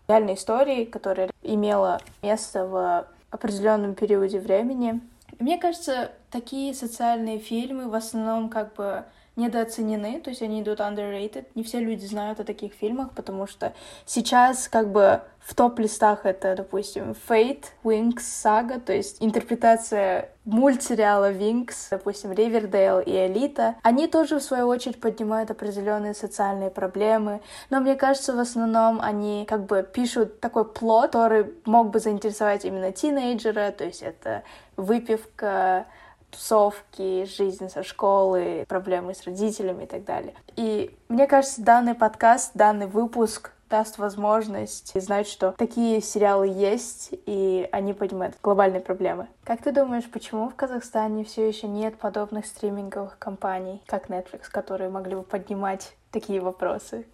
реальной истории, которая имела место в определенном периоде времени. Мне кажется, такие социальные фильмы в основном как бы недооценены, то есть они идут underrated. Не все люди знают о таких фильмах, потому что сейчас как бы в топ-листах это, допустим, Fate, Wings, Saga, то есть интерпретация мультсериала Wings, допустим, Ривердейл и Элита. Они тоже, в свою очередь, поднимают определенные социальные проблемы, но мне кажется, в основном они как бы пишут такой плод, который мог бы заинтересовать именно тинейджера, то есть это выпивка, тусовки, жизнь со школы, проблемы с родителями и так далее. И мне кажется, данный подкаст, данный выпуск даст возможность знать, что такие сериалы есть, и они понимают глобальные проблемы. Как ты думаешь, почему в Казахстане все еще нет подобных стриминговых компаний, как Netflix, которые могли бы поднимать такие вопросы?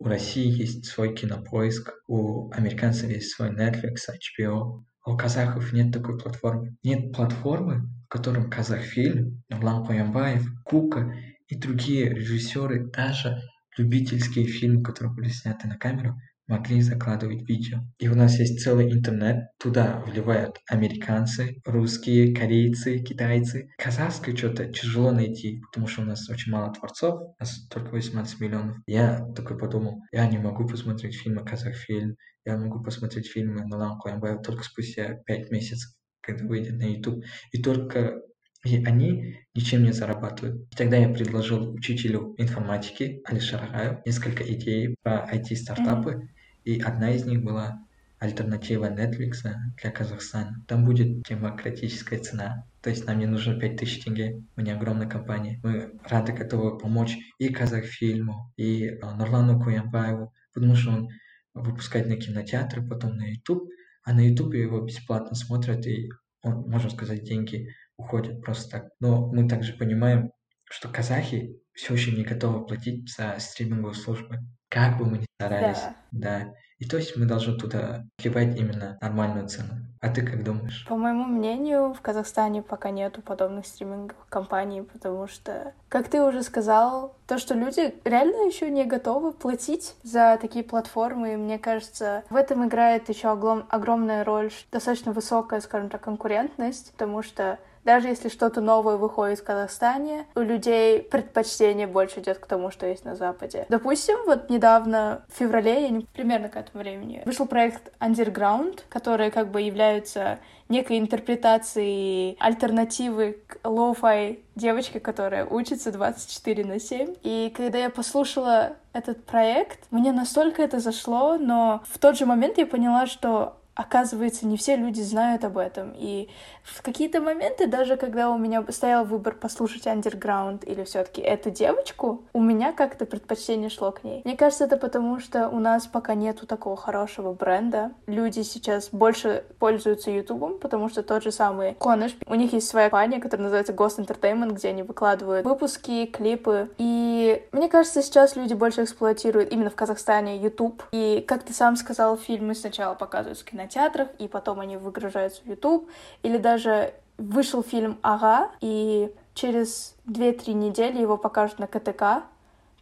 У России есть свой кинопоиск, у американцев есть свой Netflix, HBO, а у казахов нет такой платформы. Нет платформы, в котором Казахфильм, Нурлан Куямбаев, Кука и другие режиссеры, даже любительские фильмы, которые были сняты на камеру, могли закладывать видео. И у нас есть целый интернет, туда вливают американцы, русские, корейцы, китайцы. Казахское что-то тяжело найти, потому что у нас очень мало творцов, у нас только 18 миллионов. Я такой подумал, я не могу посмотреть фильмы казахфильм, я могу посмотреть фильмы Нурлан Куямбаев только спустя 5 месяцев когда выйдет на YouTube. И только и они ничем не зарабатывают. И тогда я предложил учителю информатики Али Шарагаю несколько идей про IT-стартапы, mm-hmm. И одна из них была альтернатива Netflix для Казахстана. Там будет демократическая цена. То есть нам не нужно 5000 тенге, мы не огромная компания. Мы рады, готовы помочь и Казахфильму, и а, Нурлану Куямбаеву, потому что он выпускает на кинотеатры, потом на YouTube, а на Ютубе его бесплатно смотрят, и, он, можно сказать, деньги уходят просто так. Но мы также понимаем, что казахи все еще не готовы платить за стриминговые службы. Как бы мы ни старались. Да. да. И то есть мы должны туда кивать именно нормальную цену. А ты как думаешь? По моему мнению, в Казахстане пока нету подобных стриминговых компаний, потому что, как ты уже сказал, то, что люди реально еще не готовы платить за такие платформы, и мне кажется, в этом играет еще огромная роль достаточно высокая, скажем так, конкурентность, потому что даже если что-то новое выходит в Казахстане, у людей предпочтение больше идет к тому, что есть на Западе. Допустим, вот недавно, в феврале, я не, примерно к этому времени, вышел проект Underground, который как бы является некой интерпретацией альтернативы к lo-fi девочке, которая учится 24 на 7. И когда я послушала этот проект, мне настолько это зашло, но в тот же момент я поняла, что оказывается, не все люди знают об этом. И в какие-то моменты, даже когда у меня стоял выбор послушать андерграунд или все таки эту девочку, у меня как-то предпочтение шло к ней. Мне кажется, это потому, что у нас пока нету такого хорошего бренда. Люди сейчас больше пользуются Ютубом, потому что тот же самый Конеш, у них есть своя компания, которая называется Ghost Entertainment, где они выкладывают выпуски, клипы. И мне кажется, сейчас люди больше эксплуатируют именно в Казахстане YouTube. И, как ты сам сказал, фильмы сначала показывают в кинотеатрах, и потом они выгружаются в YouTube. Или даже вышел фильм «Ага», и через 2-3 недели его покажут на КТК,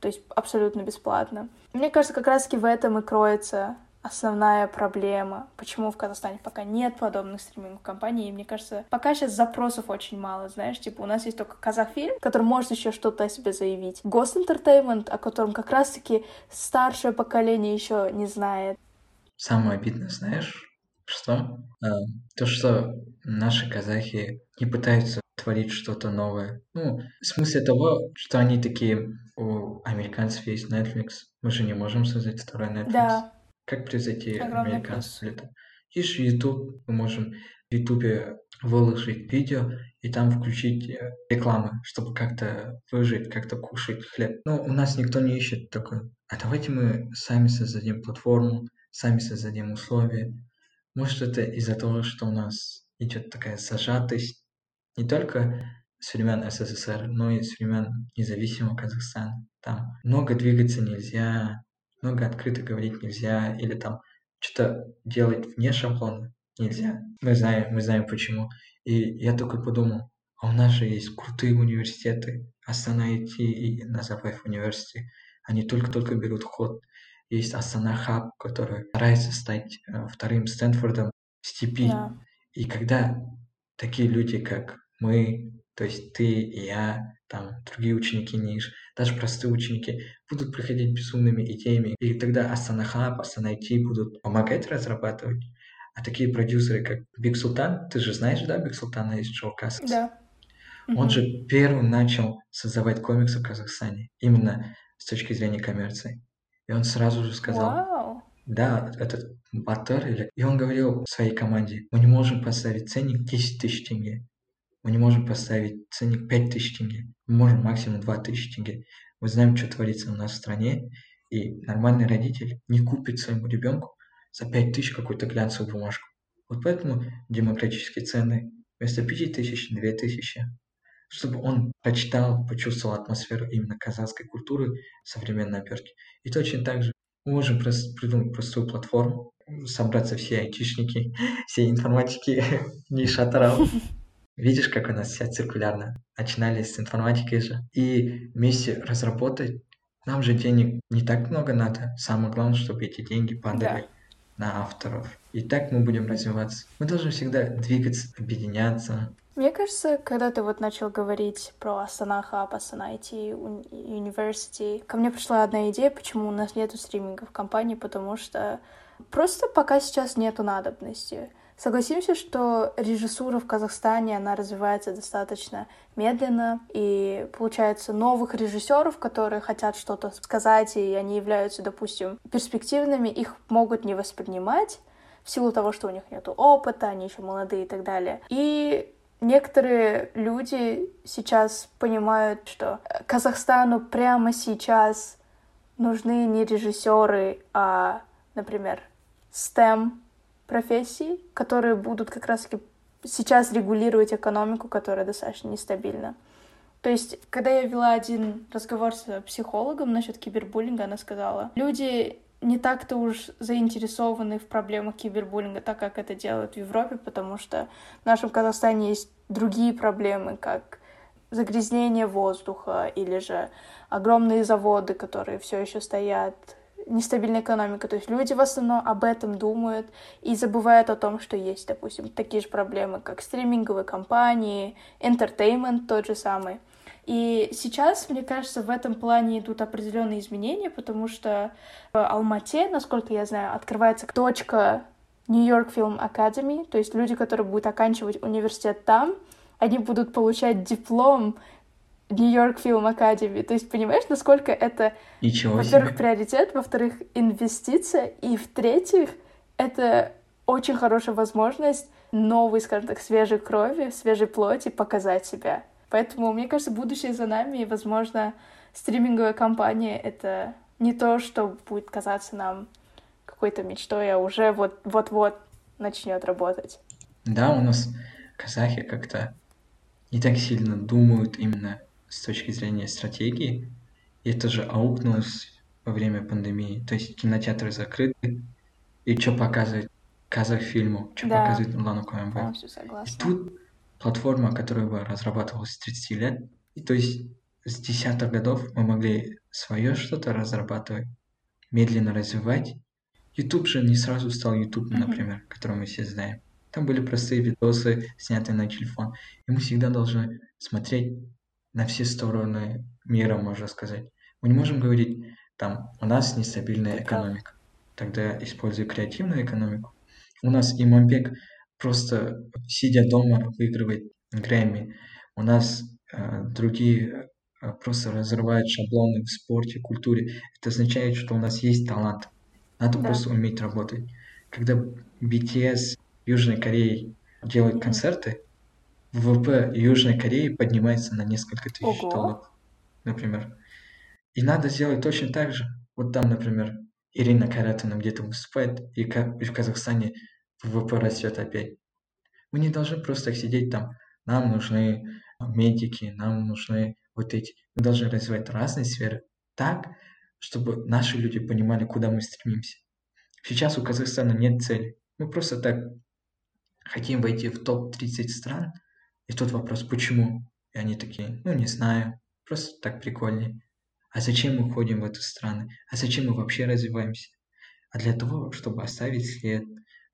то есть абсолютно бесплатно. Мне кажется, как раз-таки в этом и кроется основная проблема, почему в Казахстане пока нет подобных стриминговых компаний. И мне кажется, пока сейчас запросов очень мало, знаешь, типа у нас есть только казахфильм, который может еще что-то о себе заявить. Entertainment, о котором как раз-таки старшее поколение еще не знает. Самое обидное, знаешь, что? А, то, что наши казахи не пытаются творить что-то новое. Ну, в смысле того, что они такие, у американцев есть Netflix, мы же не можем создать второй Netflix. Да. Как превзойти американцев? Там, есть YouTube, мы можем в YouTube выложить видео и там включить э, рекламу, чтобы как-то выжить, как-то кушать хлеб. Но у нас никто не ищет такой. А давайте мы сами создадим платформу, сами создадим условия. Может, это из-за того, что у нас идет такая зажатость не только с времен СССР, но и с времен независимого Казахстана. Там много двигаться нельзя, много открыто говорить нельзя, или там что-то делать вне шаблона нельзя. Мы знаем, мы знаем почему. И я только подумал, а у нас же есть крутые университеты, Астана IT и Назарбаев университет. Они только-только берут ход. Есть Astana Hub, который старается стать э, вторым Стэнфордом степи. Да. И когда такие люди, как мы, то есть ты и я, там другие ученики НИШ, даже простые ученики будут приходить безумными идеями, и тогда Astana Hub, Astana IT будут помогать разрабатывать. А такие продюсеры, как Big Sultan, ты же знаешь, да, Big Султана из Шоу Да. Он же первым начал создавать комиксы в Казахстане, именно с точки зрения коммерции. И он сразу же сказал, Вау. да, этот Батыр, или... и он говорил своей команде, мы не можем поставить ценник 10 тысяч тенге, мы не можем поставить ценник 5 тысяч тенге, мы можем максимум 2 тысячи тенге. Мы знаем, что творится у нас в стране, и нормальный родитель не купит своему ребенку за 5 тысяч какую-то глянцевую бумажку. Вот поэтому демократические цены вместо 5 тысяч – 2 тысячи. Чтобы он прочитал, почувствовал атмосферу именно казахской культуры современной обертки. И точно так же мы можем придумать простую платформу, собраться все айтишники, все информатики, не шатаров. Видишь, как у нас вся циркулярно. Начинали с информатики же. И вместе разработать. Нам же денег не так много надо. Самое главное, чтобы эти деньги падали Да. на авторов. И так мы будем развиваться. Мы должны всегда двигаться, объединяться. Мне кажется, когда ты вот начал говорить про Астана Хаб, Астана IT, University, ко мне пришла одна идея, почему у нас нету стримингов в компании, потому что просто пока сейчас нету надобности. Согласимся, что режиссура в Казахстане, она развивается достаточно медленно, и получается новых режиссеров, которые хотят что-то сказать, и они являются, допустим, перспективными, их могут не воспринимать в силу того, что у них нет опыта, они еще молодые и так далее. И некоторые люди сейчас понимают, что Казахстану прямо сейчас нужны не режиссеры, а, например, STEM профессии, которые будут как раз-таки сейчас регулировать экономику, которая достаточно нестабильна. То есть, когда я вела один разговор с психологом насчет кибербуллинга, она сказала, люди не так-то уж заинтересованы в проблемах кибербуллинга, так как это делают в Европе, потому что в нашем Казахстане есть другие проблемы, как загрязнение воздуха или же огромные заводы, которые все еще стоят, нестабильная экономика. То есть люди в основном об этом думают и забывают о том, что есть, допустим, такие же проблемы, как стриминговые компании, entertainment тот же самый. И сейчас, мне кажется, в этом плане идут определенные изменения, потому что в Алмате, насколько я знаю, открывается точка York Film Academy, то есть люди, которые будут оканчивать университет там, они будут получать диплом York Film Academy. То есть, понимаешь, насколько это, во-первых, приоритет, во-вторых, инвестиция, и в-третьих, это очень хорошая возможность новой, скажем так, свежей крови, свежей плоти показать себя. Поэтому, мне кажется, будущее за нами, и, возможно, стриминговая компания — это не то, что будет казаться нам какой-то мечтой, а уже вот- вот-вот начнет работать. Да, у нас казахи как-то не так сильно думают именно с точки зрения стратегии. И это же аукнулось во время пандемии. То есть кинотеатры закрыты, и что показывает казахфильму, что Да. показывает Нурлан КМБ. Согласна. тут платформа, которая бы разрабатывалась с 30 лет, и то есть с десятых годов мы могли свое что-то разрабатывать, медленно развивать. YouTube же не сразу стал YouTube, например, который мы все знаем. Там были простые видосы, снятые на телефон. И мы всегда должны смотреть на все стороны мира, можно сказать. Мы не можем говорить, там, у нас нестабильная экономика. Тогда используй креативную экономику. У нас Имамбек просто, сидя дома, выигрывает Грэмми. У нас э, другие э, просто разрывают шаблоны в спорте, культуре. Это означает, что у нас есть талант. Надо Да. просто уметь работать. Когда BTS Южной Кореи делают Мгм. концерты, ВВП Южной Кореи поднимается на несколько тысяч Ого. долларов, например. И надо сделать точно так же. Вот там, например, Ирина Кайратовна где-то выступает, и в Казахстане ВВП растет опять. Мы не должны просто сидеть там. Нам нужны медики, нам нужны вот эти. Мы должны развивать разные сферы так, чтобы наши люди понимали, куда мы стремимся. Сейчас у Казахстана нет цели. Мы просто так хотим войти в топ-30 стран. И тут вопрос, почему? И они такие, ну не знаю, просто так прикольнее. А зачем мы ходим в эти страны? А зачем мы вообще развиваемся? А для того, чтобы оставить след,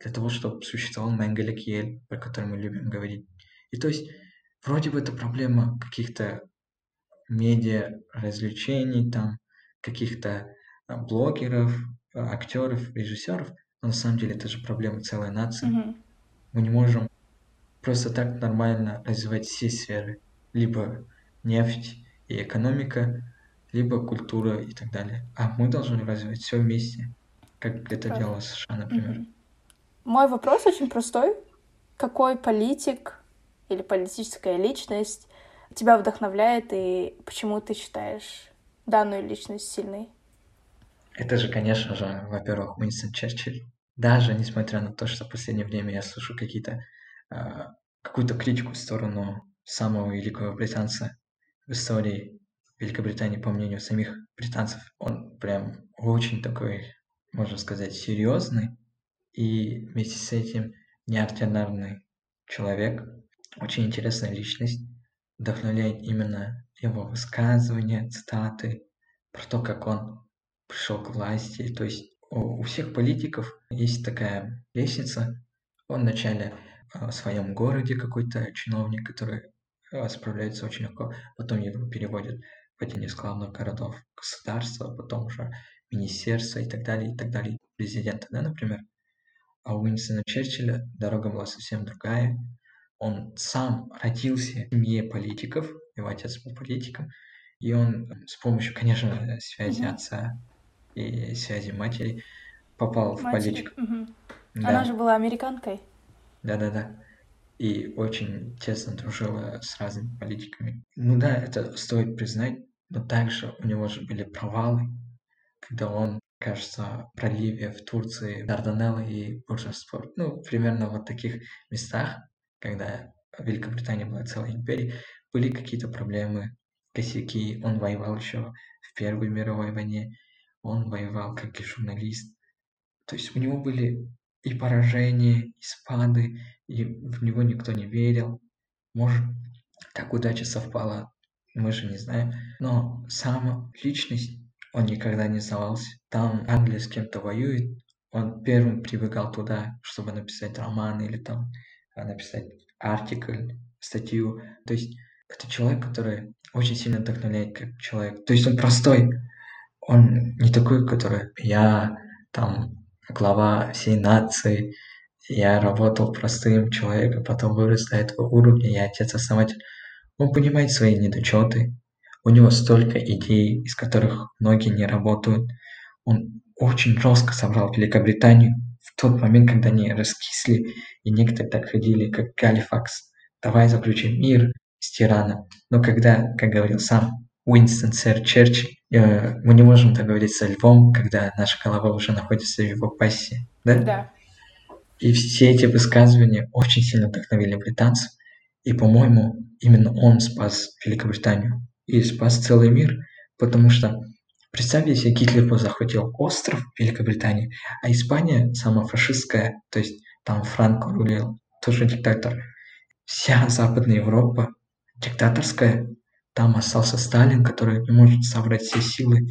для того, чтобы существовал Менгеле Киель, про который мы любим говорить. И то есть, вроде бы это проблема каких-то медиа развлечений, там, каких-то а, блогеров, а, актеров, режиссеров, но на самом деле это же проблема целой нации. Мгм. Мы не можем просто так нормально развивать все сферы. Либо нефть и экономика, либо культура и так далее. А мы должны развивать все вместе, как это Прав. делала США, например. Мгм. Мой вопрос очень простой. Какой политик или политическая личность тебя вдохновляет и почему ты считаешь данную личность сильной? Это же, конечно же, во-первых, Уинстон Черчилль. Даже несмотря на то, что в последнее время я слышу какие-то а, какую-то критику в сторону самого великого британца в истории Великобритании, по мнению самих британцев, он прям очень такой, можно сказать, серьезный и вместе с этим неординарный человек, очень интересная личность, вдохновляет именно его высказывания, цитаты, про то, как он пришел к власти. То есть у, всех политиков есть такая лестница. Он вначале а, в своем городе какой-то чиновник, который а, справляется очень легко, потом его переводят в один из главных городов государства, потом уже министерство и так далее, и так далее, президента, да, например. А у Уинстона Черчилля дорога была совсем другая. Он сам родился в семье политиков, его отец был политиком, и он с помощью, конечно, связи Мгм. отца и связи матери попал в Матери. политику. Мгм. Да. Она же была американкой. Да-да-да. И очень тесно дружила с разными политиками. Ну да, это стоит признать, но также у него же были провалы, когда он, кажется, проливе в Турции, Дарданеллы и Буржаспорт, ну, примерно вот таких местах, когда Великобритания была целой империей, были какие-то проблемы, косяки. Он воевал еще в Первой мировой войне, он воевал как и журналист. То есть у него были и поражения, и спады, и в него никто не верил. Может, так удача совпала, мы же не знаем. Но сам личность, он никогда не сдавался. Там Англия с кем-то воюет, он первым прибегал туда, чтобы написать роман или там а, написать артикль, статью. То есть это человек, который очень сильно вдохновляет как человек. То есть он простой. Он не такой, который я там глава всей нации, я работал простым человеком, потом вырос до этого уровня, я отец-основатель. Он понимает свои недочеты, у него столько идей, из которых многие не работают. Он очень жестко собрал Великобританию, в тот момент, когда они раскисли, и некоторые так ходили, как Галифакс, давай заключим мир с тираном. Но когда, как говорил сам Уинстон Сэр Черчилль, э, мы не можем так говорить со львом, когда наша голова уже находится в его пассии. Да? Да. И все эти высказывания очень сильно вдохновили британцев. И, по-моему, именно он спас Великобританию и спас целый мир, потому что представь, если Гитлер бы захватил остров Великобритании, а Испания самая фашистская, то есть там Франко рулил, тоже диктатор. Вся Западная Европа диктаторская, там остался Сталин, который не может собрать все силы,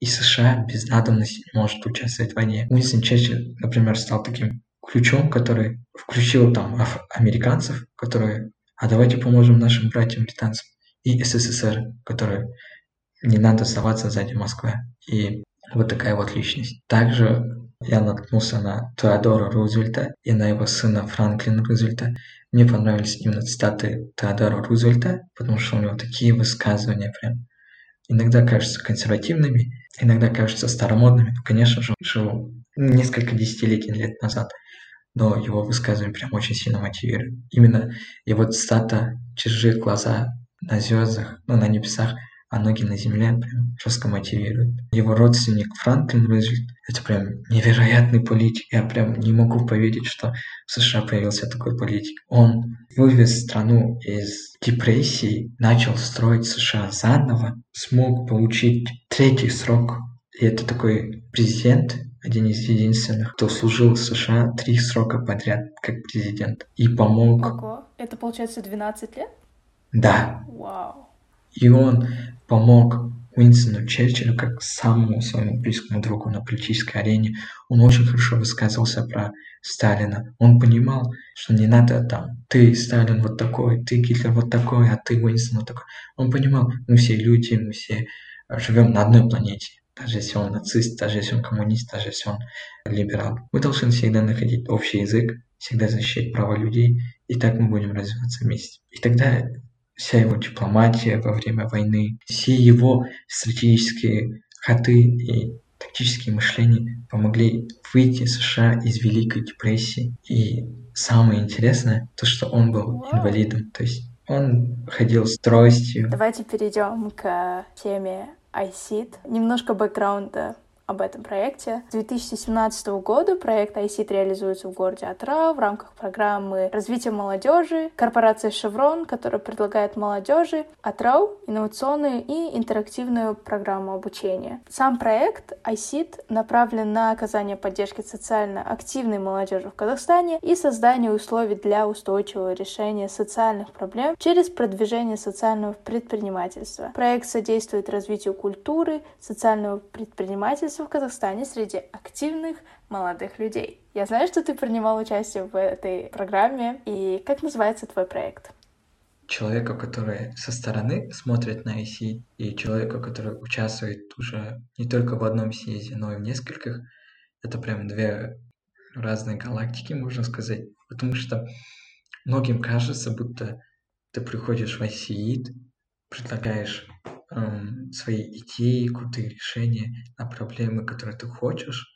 и США без надобности не может участвовать в войне. Уинстон Черчилль, например, стал таким ключом, который включил там американцев, которые а давайте поможем нашим братьям британцам и СССР, которые не надо оставаться сзади Москвы. И вот такая вот личность. Также я наткнулся на Теодора Рузвельта и на его сына Франклина Рузвельта. Мне понравились именно цитаты Теодора Рузвельта, потому что у него такие высказывания прям иногда кажутся консервативными, иногда кажутся старомодными. Ну, конечно же, жил несколько десятилетий лет назад но его высказывание прям очень сильно мотивирует. Именно его цитата «Чужие глаза на звездах, ну, на небесах, а ноги на земле» прям жестко мотивирует. Его родственник Франклин Рузвельт – это прям невероятный политик. Я прям не могу поверить, что в США появился такой политик. Он вывез страну из депрессии, начал строить США заново, смог получить третий срок. И это такой президент, один из единственных, кто служил в США три срока подряд как президент и помог... Ого, это получается 12 лет? Да. Вау. И он помог Уинстону Черчиллю как самому своему близкому другу на политической арене. Он очень хорошо высказывался про Сталина. Он понимал, что не надо там, ты, Сталин, вот такой, ты, Гитлер, вот такой, а ты, Уинстон, вот такой. Он понимал, мы все люди, мы все живем на одной планете даже если он нацист, даже если он коммунист, даже если он либерал. Мы должны всегда находить общий язык, всегда защищать права людей, и так мы будем развиваться вместе. И тогда вся его дипломатия во время войны, все его стратегические ходы и тактические мышления помогли выйти США из Великой депрессии. И самое интересное, то, что он был инвалидом. То есть он ходил с тростью. Давайте перейдем к теме iSeed. Немножко бэкграунда об этом проекте. С 2017 года проект iSeed реализуется в городе Атра в рамках программы развития молодежи корпорации Chevron, которая предлагает молодежи Атрау инновационную и интерактивную программу обучения. Сам проект iSeed направлен на оказание поддержки социально активной молодежи в Казахстане и создание условий для устойчивого решения социальных проблем через продвижение социального предпринимательства. Проект содействует развитию культуры, социального предпринимательства в Казахстане среди активных молодых людей. Я знаю, что ты принимал участие в этой программе, и как называется твой проект? Человеку, который со стороны смотрит на IC, и человеку, который участвует уже не только в одном съезде, но и в нескольких, это прям две разные галактики, можно сказать. Потому что многим кажется, будто ты приходишь в ICID, предлагаешь эм, свои идеи, крутые решения на проблемы, которые ты хочешь,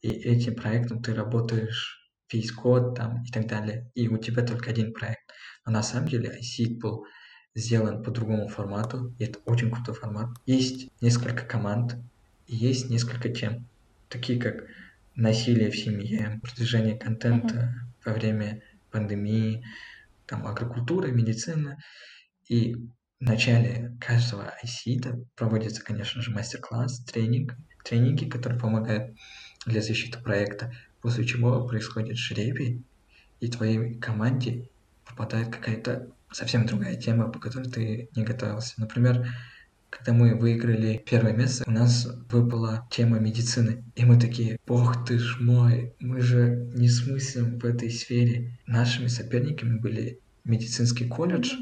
и этим проектом ты работаешь весь год там и так далее, и у тебя только один проект. Но на самом деле iSeed был сделан по другому формату, и это очень крутой формат. Есть несколько команд, и есть несколько тем, такие как насилие в семье, продвижение контента mm-hmm. во время пандемии, там агрокультура, медицина. И в начале каждого IC проводится, конечно же, мастер-класс, тренинг, тренинги, которые помогают для защиты проекта, после чего происходит жребий, и твоей команде попадает какая-то совсем другая тема, по которой ты не готовился. Например, когда мы выиграли первое место, у нас выпала тема медицины. И мы такие, бог ты ж мой, мы же не смыслим в этой сфере. Нашими соперниками были медицинский колледж,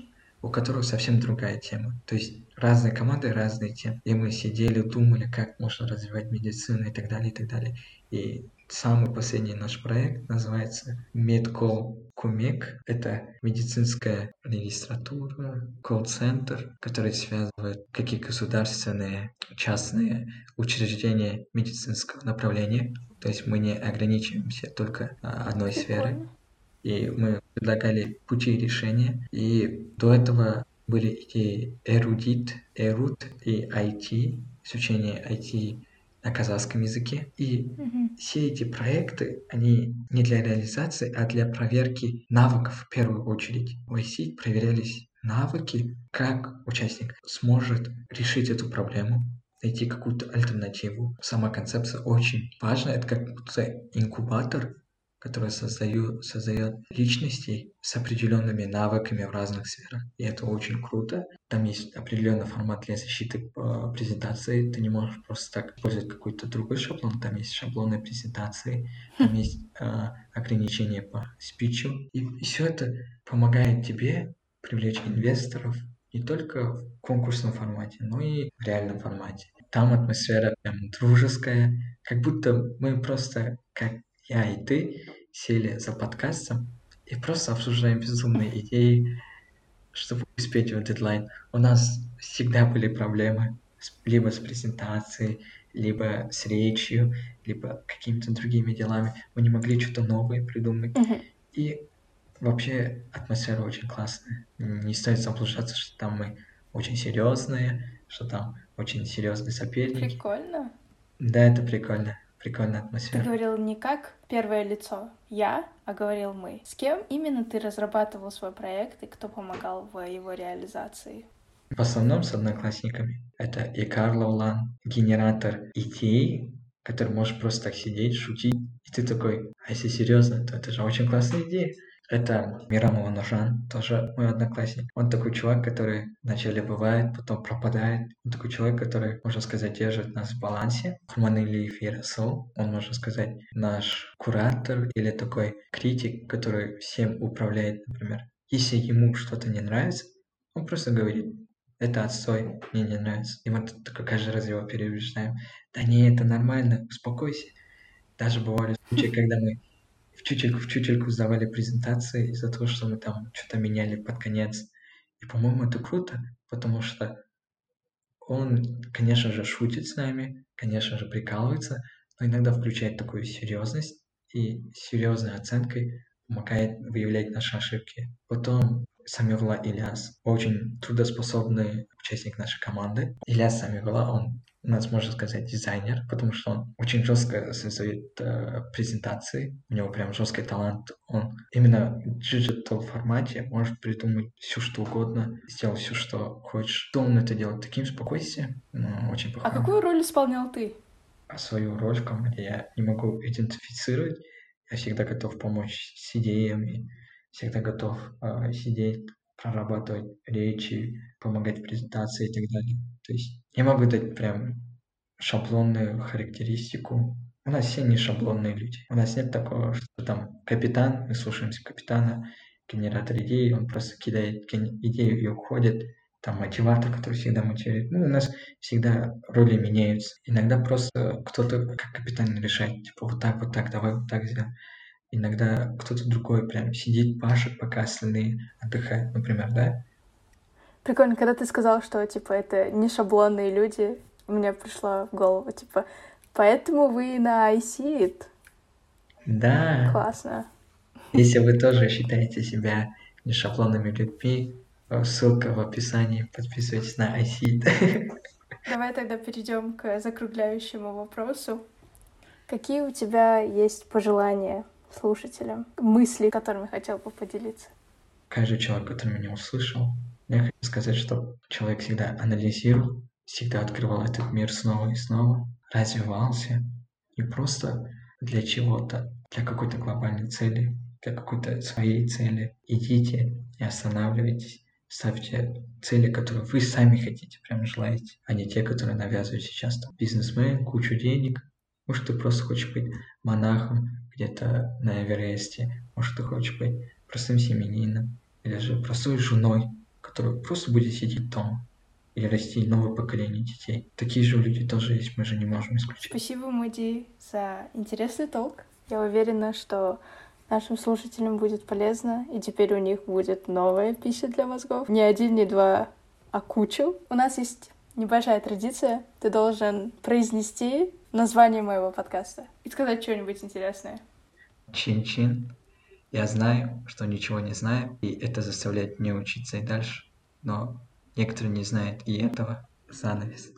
у которого совсем другая тема. То есть разные команды, разные темы. И мы сидели, думали, как можно развивать медицину и так далее, и так далее. И самый последний наш проект называется Медкол Кумек. Это медицинская регистратура, колл-центр, который связывает какие государственные, частные учреждения медицинского направления То есть мы не ограничиваемся только а, одной сферой. И мы предлагали пути решения. И до этого были идеи эрудит, эрут и IT, изучение IT на казахском языке. И Мгм. все эти проекты, они не для реализации, а для проверки навыков в первую очередь. В IC проверялись навыки, как участник сможет решить эту проблему, найти какую-то альтернативу. Сама концепция очень важна. Это как будто инкубатор, который создает, создает личностей с определенными навыками в разных сферах. И это очень круто. Там есть определенный формат для защиты э, презентации. Ты не можешь просто так использовать какой-то другой шаблон. Там есть шаблоны презентации, там есть э, ограничения по спичу. И все это помогает тебе привлечь инвесторов не только в конкурсном формате, но и в реальном формате. Там атмосфера прям дружеская, как будто мы просто, как я и ты, сели за подкастом и просто обсуждаем безумные идеи, чтобы успеть в дедлайн. У нас всегда были проблемы либо с презентацией, либо с речью, либо какими-то другими делами. Мы не могли что-то новое придумать. Мгм. И вообще атмосфера очень классная. Не стоит заблуждаться, что там мы очень серьезные, что там очень серьезные соперники. Прикольно. Да, это прикольно. Прикольная Ты атмосфера. говорил не как первое лицо я, а говорил мы. С кем именно ты разрабатывал свой проект и кто помогал в его реализации? В основном с одноклассниками. Это и Карло Улан, генератор идей, который можешь просто так сидеть, шутить. И ты такой, а если серьезно, то это же очень классная идея. Это Мирам Ножан, тоже мой одноклассник. Он такой чувак, который вначале бывает, потом пропадает. Он такой человек, который, можно сказать, держит нас в балансе. Курманилиев Ярасол, он, можно сказать, наш куратор или такой критик, который всем управляет, например. Если ему что-то не нравится, он просто говорит, это отстой, мне не нравится. И мы тут каждый раз его переубеждаем. Да не, это нормально, успокойся. Даже бывали случаи, когда мы в чучельку в чучельку сдавали презентации из-за того, что мы там что-то меняли под конец. И, по-моему, это круто, потому что он, конечно же, шутит с нами, конечно же, прикалывается, но иногда включает такую серьезность и серьезной оценкой помогает выявлять наши ошибки. Потом Самирла Ильяс, очень трудоспособный участник нашей команды. Ильяс Самирла, он у нас, можно сказать, дизайнер, потому что он очень жестко создает э, презентации, у него прям жесткий талант. Он именно в digital формате может придумать все, что угодно, сделать все, что хочешь. Что он это делает таким спокойствием, ну, очень А похоже. какую роль исполнял ты? А свою роль в команде я не могу идентифицировать. Я всегда готов помочь с идеями, всегда готов э, сидеть, прорабатывать речи, помогать в презентации и так далее. То есть я могу дать прям шаблонную характеристику. У нас все не шаблонные люди. У нас нет такого, что там капитан, мы слушаемся капитана, генератор идеи, он просто кидает идею и уходит. Там мотиватор, который всегда мотивирует. Ну, у нас всегда роли меняются. Иногда просто кто-то как капитан решает, типа вот так, вот так, давай вот так сделаем. Иногда кто-то другой прям сидит, пашет, пока остальные отдыхают, например, да? Прикольно, когда ты сказал, что, типа, это не шаблонные люди, мне пришло в голову, типа, поэтому вы на iSeed. Да. Классно. Если вы тоже считаете себя не шаблонными людьми, ссылка в описании, подписывайтесь на iSeed. Давай тогда перейдем к закругляющему вопросу. Какие у тебя есть пожелания слушателям, мысли, которыми хотел бы поделиться? Каждый человек, который меня услышал, я хочу сказать, что человек всегда анализировал, всегда открывал этот мир снова и снова, развивался, не просто для чего-то, для какой-то глобальной цели, для какой-то своей цели. Идите, не останавливайтесь, ставьте цели, которые вы сами хотите, прям желаете, а не те, которые навязывают сейчас там бизнесмен, кучу денег. Может, ты просто хочешь быть монахом где-то на Эвересте, может, ты хочешь быть простым семенином, или же простой женой, которая просто будет сидеть дома или расти новое поколение детей. Такие же люди тоже есть, мы же не можем исключить. Спасибо, Муди, за интересный толк. Я уверена, что нашим слушателям будет полезно, и теперь у них будет новая пища для мозгов. Не один, не два, а кучу. У нас есть небольшая традиция. Ты должен произнести название моего подкаста и сказать что-нибудь интересное. Чин-чин. Я знаю, что ничего не знаю, и это заставляет меня учиться и дальше. Но некоторые не знают и этого. Занавес.